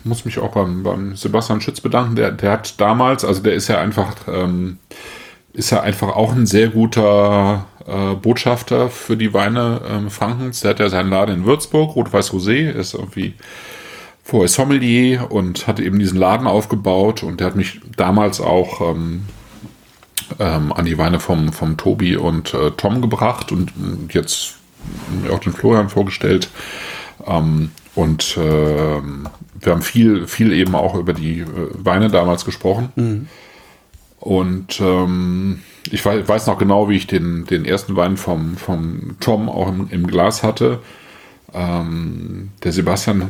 muss mich auch beim, beim Sebastian Schütz bedanken. Der, der hat damals, also der ist ja einfach, ähm, ist er einfach auch ein sehr guter äh, Botschafter für die Weine ähm, Frankens. Der hat ja seinen Laden in Würzburg, Rot-Weiß-Rosé, ist irgendwie vorher Sommelier und hat eben diesen Laden aufgebaut und der hat mich damals auch ähm, ähm, an die Weine vom, vom Tobi und äh, Tom gebracht und äh, jetzt auch den Florian vorgestellt. Ähm, und äh, wir haben viel, viel eben auch über die äh, Weine damals gesprochen. Mhm. Und ähm, ich weiß, weiß, noch genau, wie ich den, den ersten Wein vom, vom Tom auch im, im Glas hatte. Ähm, der Sebastian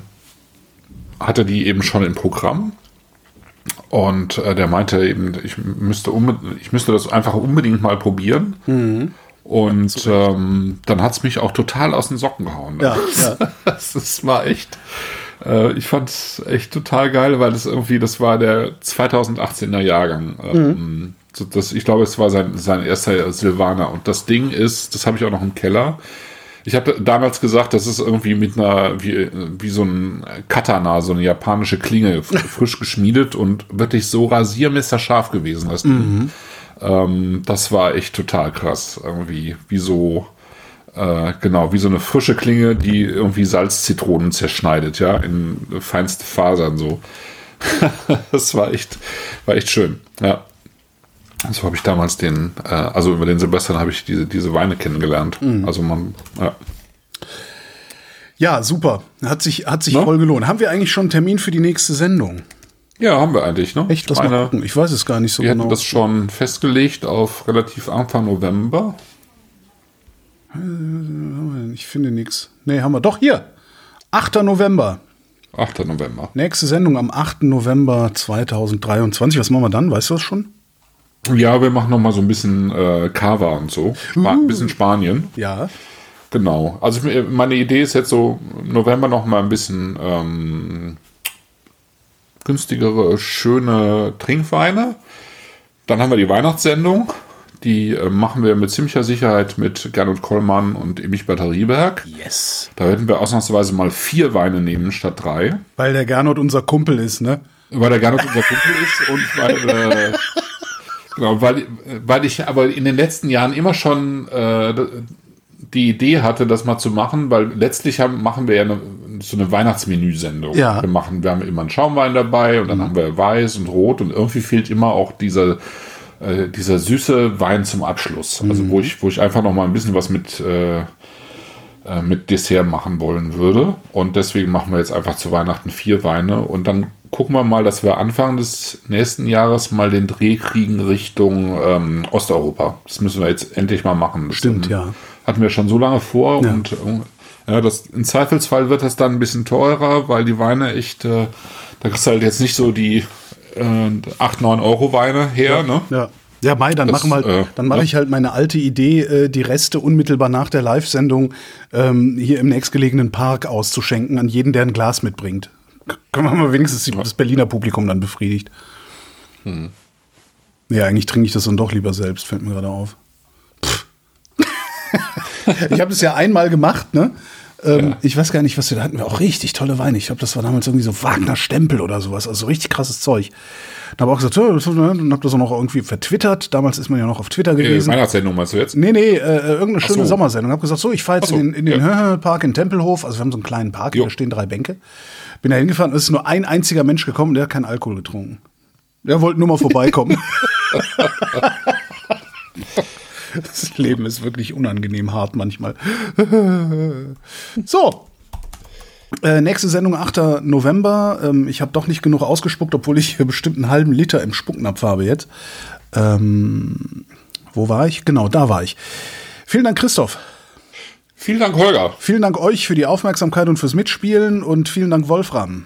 hatte die eben schon im Programm. Und äh, der meinte eben, ich müsste, ich müsste das einfach unbedingt mal probieren. Mhm. Und ähm, dann hat es mich auch total aus den Socken gehauen. Ja, *laughs* ja. das, das war echt, äh, ich fand es echt total geil, weil das irgendwie, das war der 2018er Jahrgang. Mhm. Ähm, so, das, ich glaube, es war sein, sein erster Silvaner. Und das Ding ist, das habe ich auch noch im Keller. Ich habe damals gesagt, das ist irgendwie mit einer, wie, wie so ein Katana, so eine japanische Klinge, frisch *laughs* geschmiedet und wirklich so rasiermesserscharf gewesen. Das, mhm. Ähm, das war echt total krass. Irgendwie, wie so, äh, genau, wie so eine frische Klinge, die irgendwie Salzzitronen zerschneidet, ja, in feinste Fasern so. *laughs* das war echt, war echt schön, ja. So habe ich damals den, äh, also über den Sebastian habe ich diese, diese Weine kennengelernt. Mhm. Also man, ja. Ja, super. Hat sich, hat sich no? voll gelohnt. Haben wir eigentlich schon einen Termin für die nächste Sendung? Ja, haben wir eigentlich, ne? Echt? Lass Meine, mal gucken. Ich weiß es gar nicht so wir genau. Wir hatten das schon festgelegt auf relativ Anfang November. Äh, ich finde nichts. Nee, haben wir. Doch, hier. 8. November. 8. November. Nächste Sendung am 8. November 2023. Was machen wir dann? Weißt du das schon? Ja, wir machen noch mal so ein bisschen äh, Cava und so. Spa uh. Ein bisschen Spanien. Ja. Genau. Also meine Idee ist jetzt so November noch mal ein bisschen ähm, günstigere, schöne Trinkweine. Dann haben wir die Weihnachtssendung. Die äh, machen wir mit ziemlicher Sicherheit mit Gernot Kollmann und Emich Batterieberg. Yes. Da werden wir ausnahmsweise mal vier Weine nehmen statt drei. Weil der Gernot unser Kumpel ist, ne? Weil der Gernot unser Kumpel ist und weil äh, *laughs* Genau, weil, weil ich aber in den letzten Jahren immer schon äh, die Idee hatte, das mal zu machen, weil letztlich haben, machen wir ja eine, so eine Weihnachtsmenü-Sendung. Ja. Wir machen, wir haben immer einen Schaumwein dabei und dann mhm. haben wir weiß und rot und irgendwie fehlt immer auch dieser, äh, dieser süße Wein zum Abschluss. Also mhm. wo ich, wo ich einfach noch mal ein bisschen was mit, äh, äh, mit Dessert machen wollen würde. Und deswegen machen wir jetzt einfach zu Weihnachten vier Weine und dann gucken wir mal, dass wir Anfang des nächsten Jahres mal den Dreh kriegen Richtung ähm, Osteuropa. Das müssen wir jetzt endlich mal machen. Das Stimmt, ja. Hatten wir schon so lange vor ja. und äh, ja, das, im Zweifelsfall wird das dann ein bisschen teurer, weil die Weine echt, äh, da kriegst du halt jetzt nicht so die äh, 8, 9 Euro Weine her, ja, ne? Ja. Ja, Mai, dann machen halt, äh, dann mache ja. ich halt meine alte Idee, äh, die Reste unmittelbar nach der Live-Sendung ähm, hier im nächstgelegenen Park auszuschenken an jeden, der ein Glas mitbringt. Können wir mal wenigstens das Berliner Publikum dann befriedigt. Hm. Ja, eigentlich trinke ich das dann doch lieber selbst, fällt mir gerade auf. Ich habe das ja einmal gemacht, ne? Ähm, ja. Ich weiß gar nicht, was wir da hatten. Wir auch richtig tolle Weine. Ich glaube, das war damals irgendwie so Wagner Stempel oder sowas. Also richtig krasses Zeug. Da habe ich auch gesagt, und habe das auch noch irgendwie vertwittert. Damals ist man ja noch auf Twitter gewesen. Äh, Weihnachtssendung meinst du jetzt? Nee, nee, äh, irgendeine schöne so. Sommersendung. Habe gesagt, so, ich fahre jetzt so. in den, in den ja. Park in Tempelhof. Also wir haben so einen kleinen Park, jo. da stehen drei Bänke. Bin da hingefahren, es ist nur ein einziger Mensch gekommen, der hat keinen Alkohol getrunken. Der wollte nur mal vorbeikommen. *laughs* das Leben ist wirklich unangenehm hart manchmal. *laughs* so. Äh, nächste Sendung 8. November. Ähm, ich habe doch nicht genug ausgespuckt, obwohl ich hier bestimmt einen halben Liter im Spucknapf habe jetzt. Ähm, wo war ich? Genau, da war ich. Vielen Dank, Christoph. Vielen Dank, Holger. Vielen Dank euch für die Aufmerksamkeit und fürs Mitspielen und vielen Dank, Wolfram.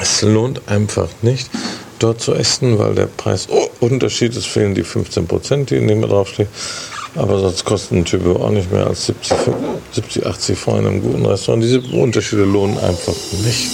Es lohnt einfach nicht, dort zu essen, weil der Preisunterschied ist, fehlen die 15 Prozent, die in dem draufstehen. Aber sonst kostet ein Typo auch nicht mehr als 70, 70 80 Franc in einem guten Restaurant. Diese Unterschiede lohnen einfach nicht.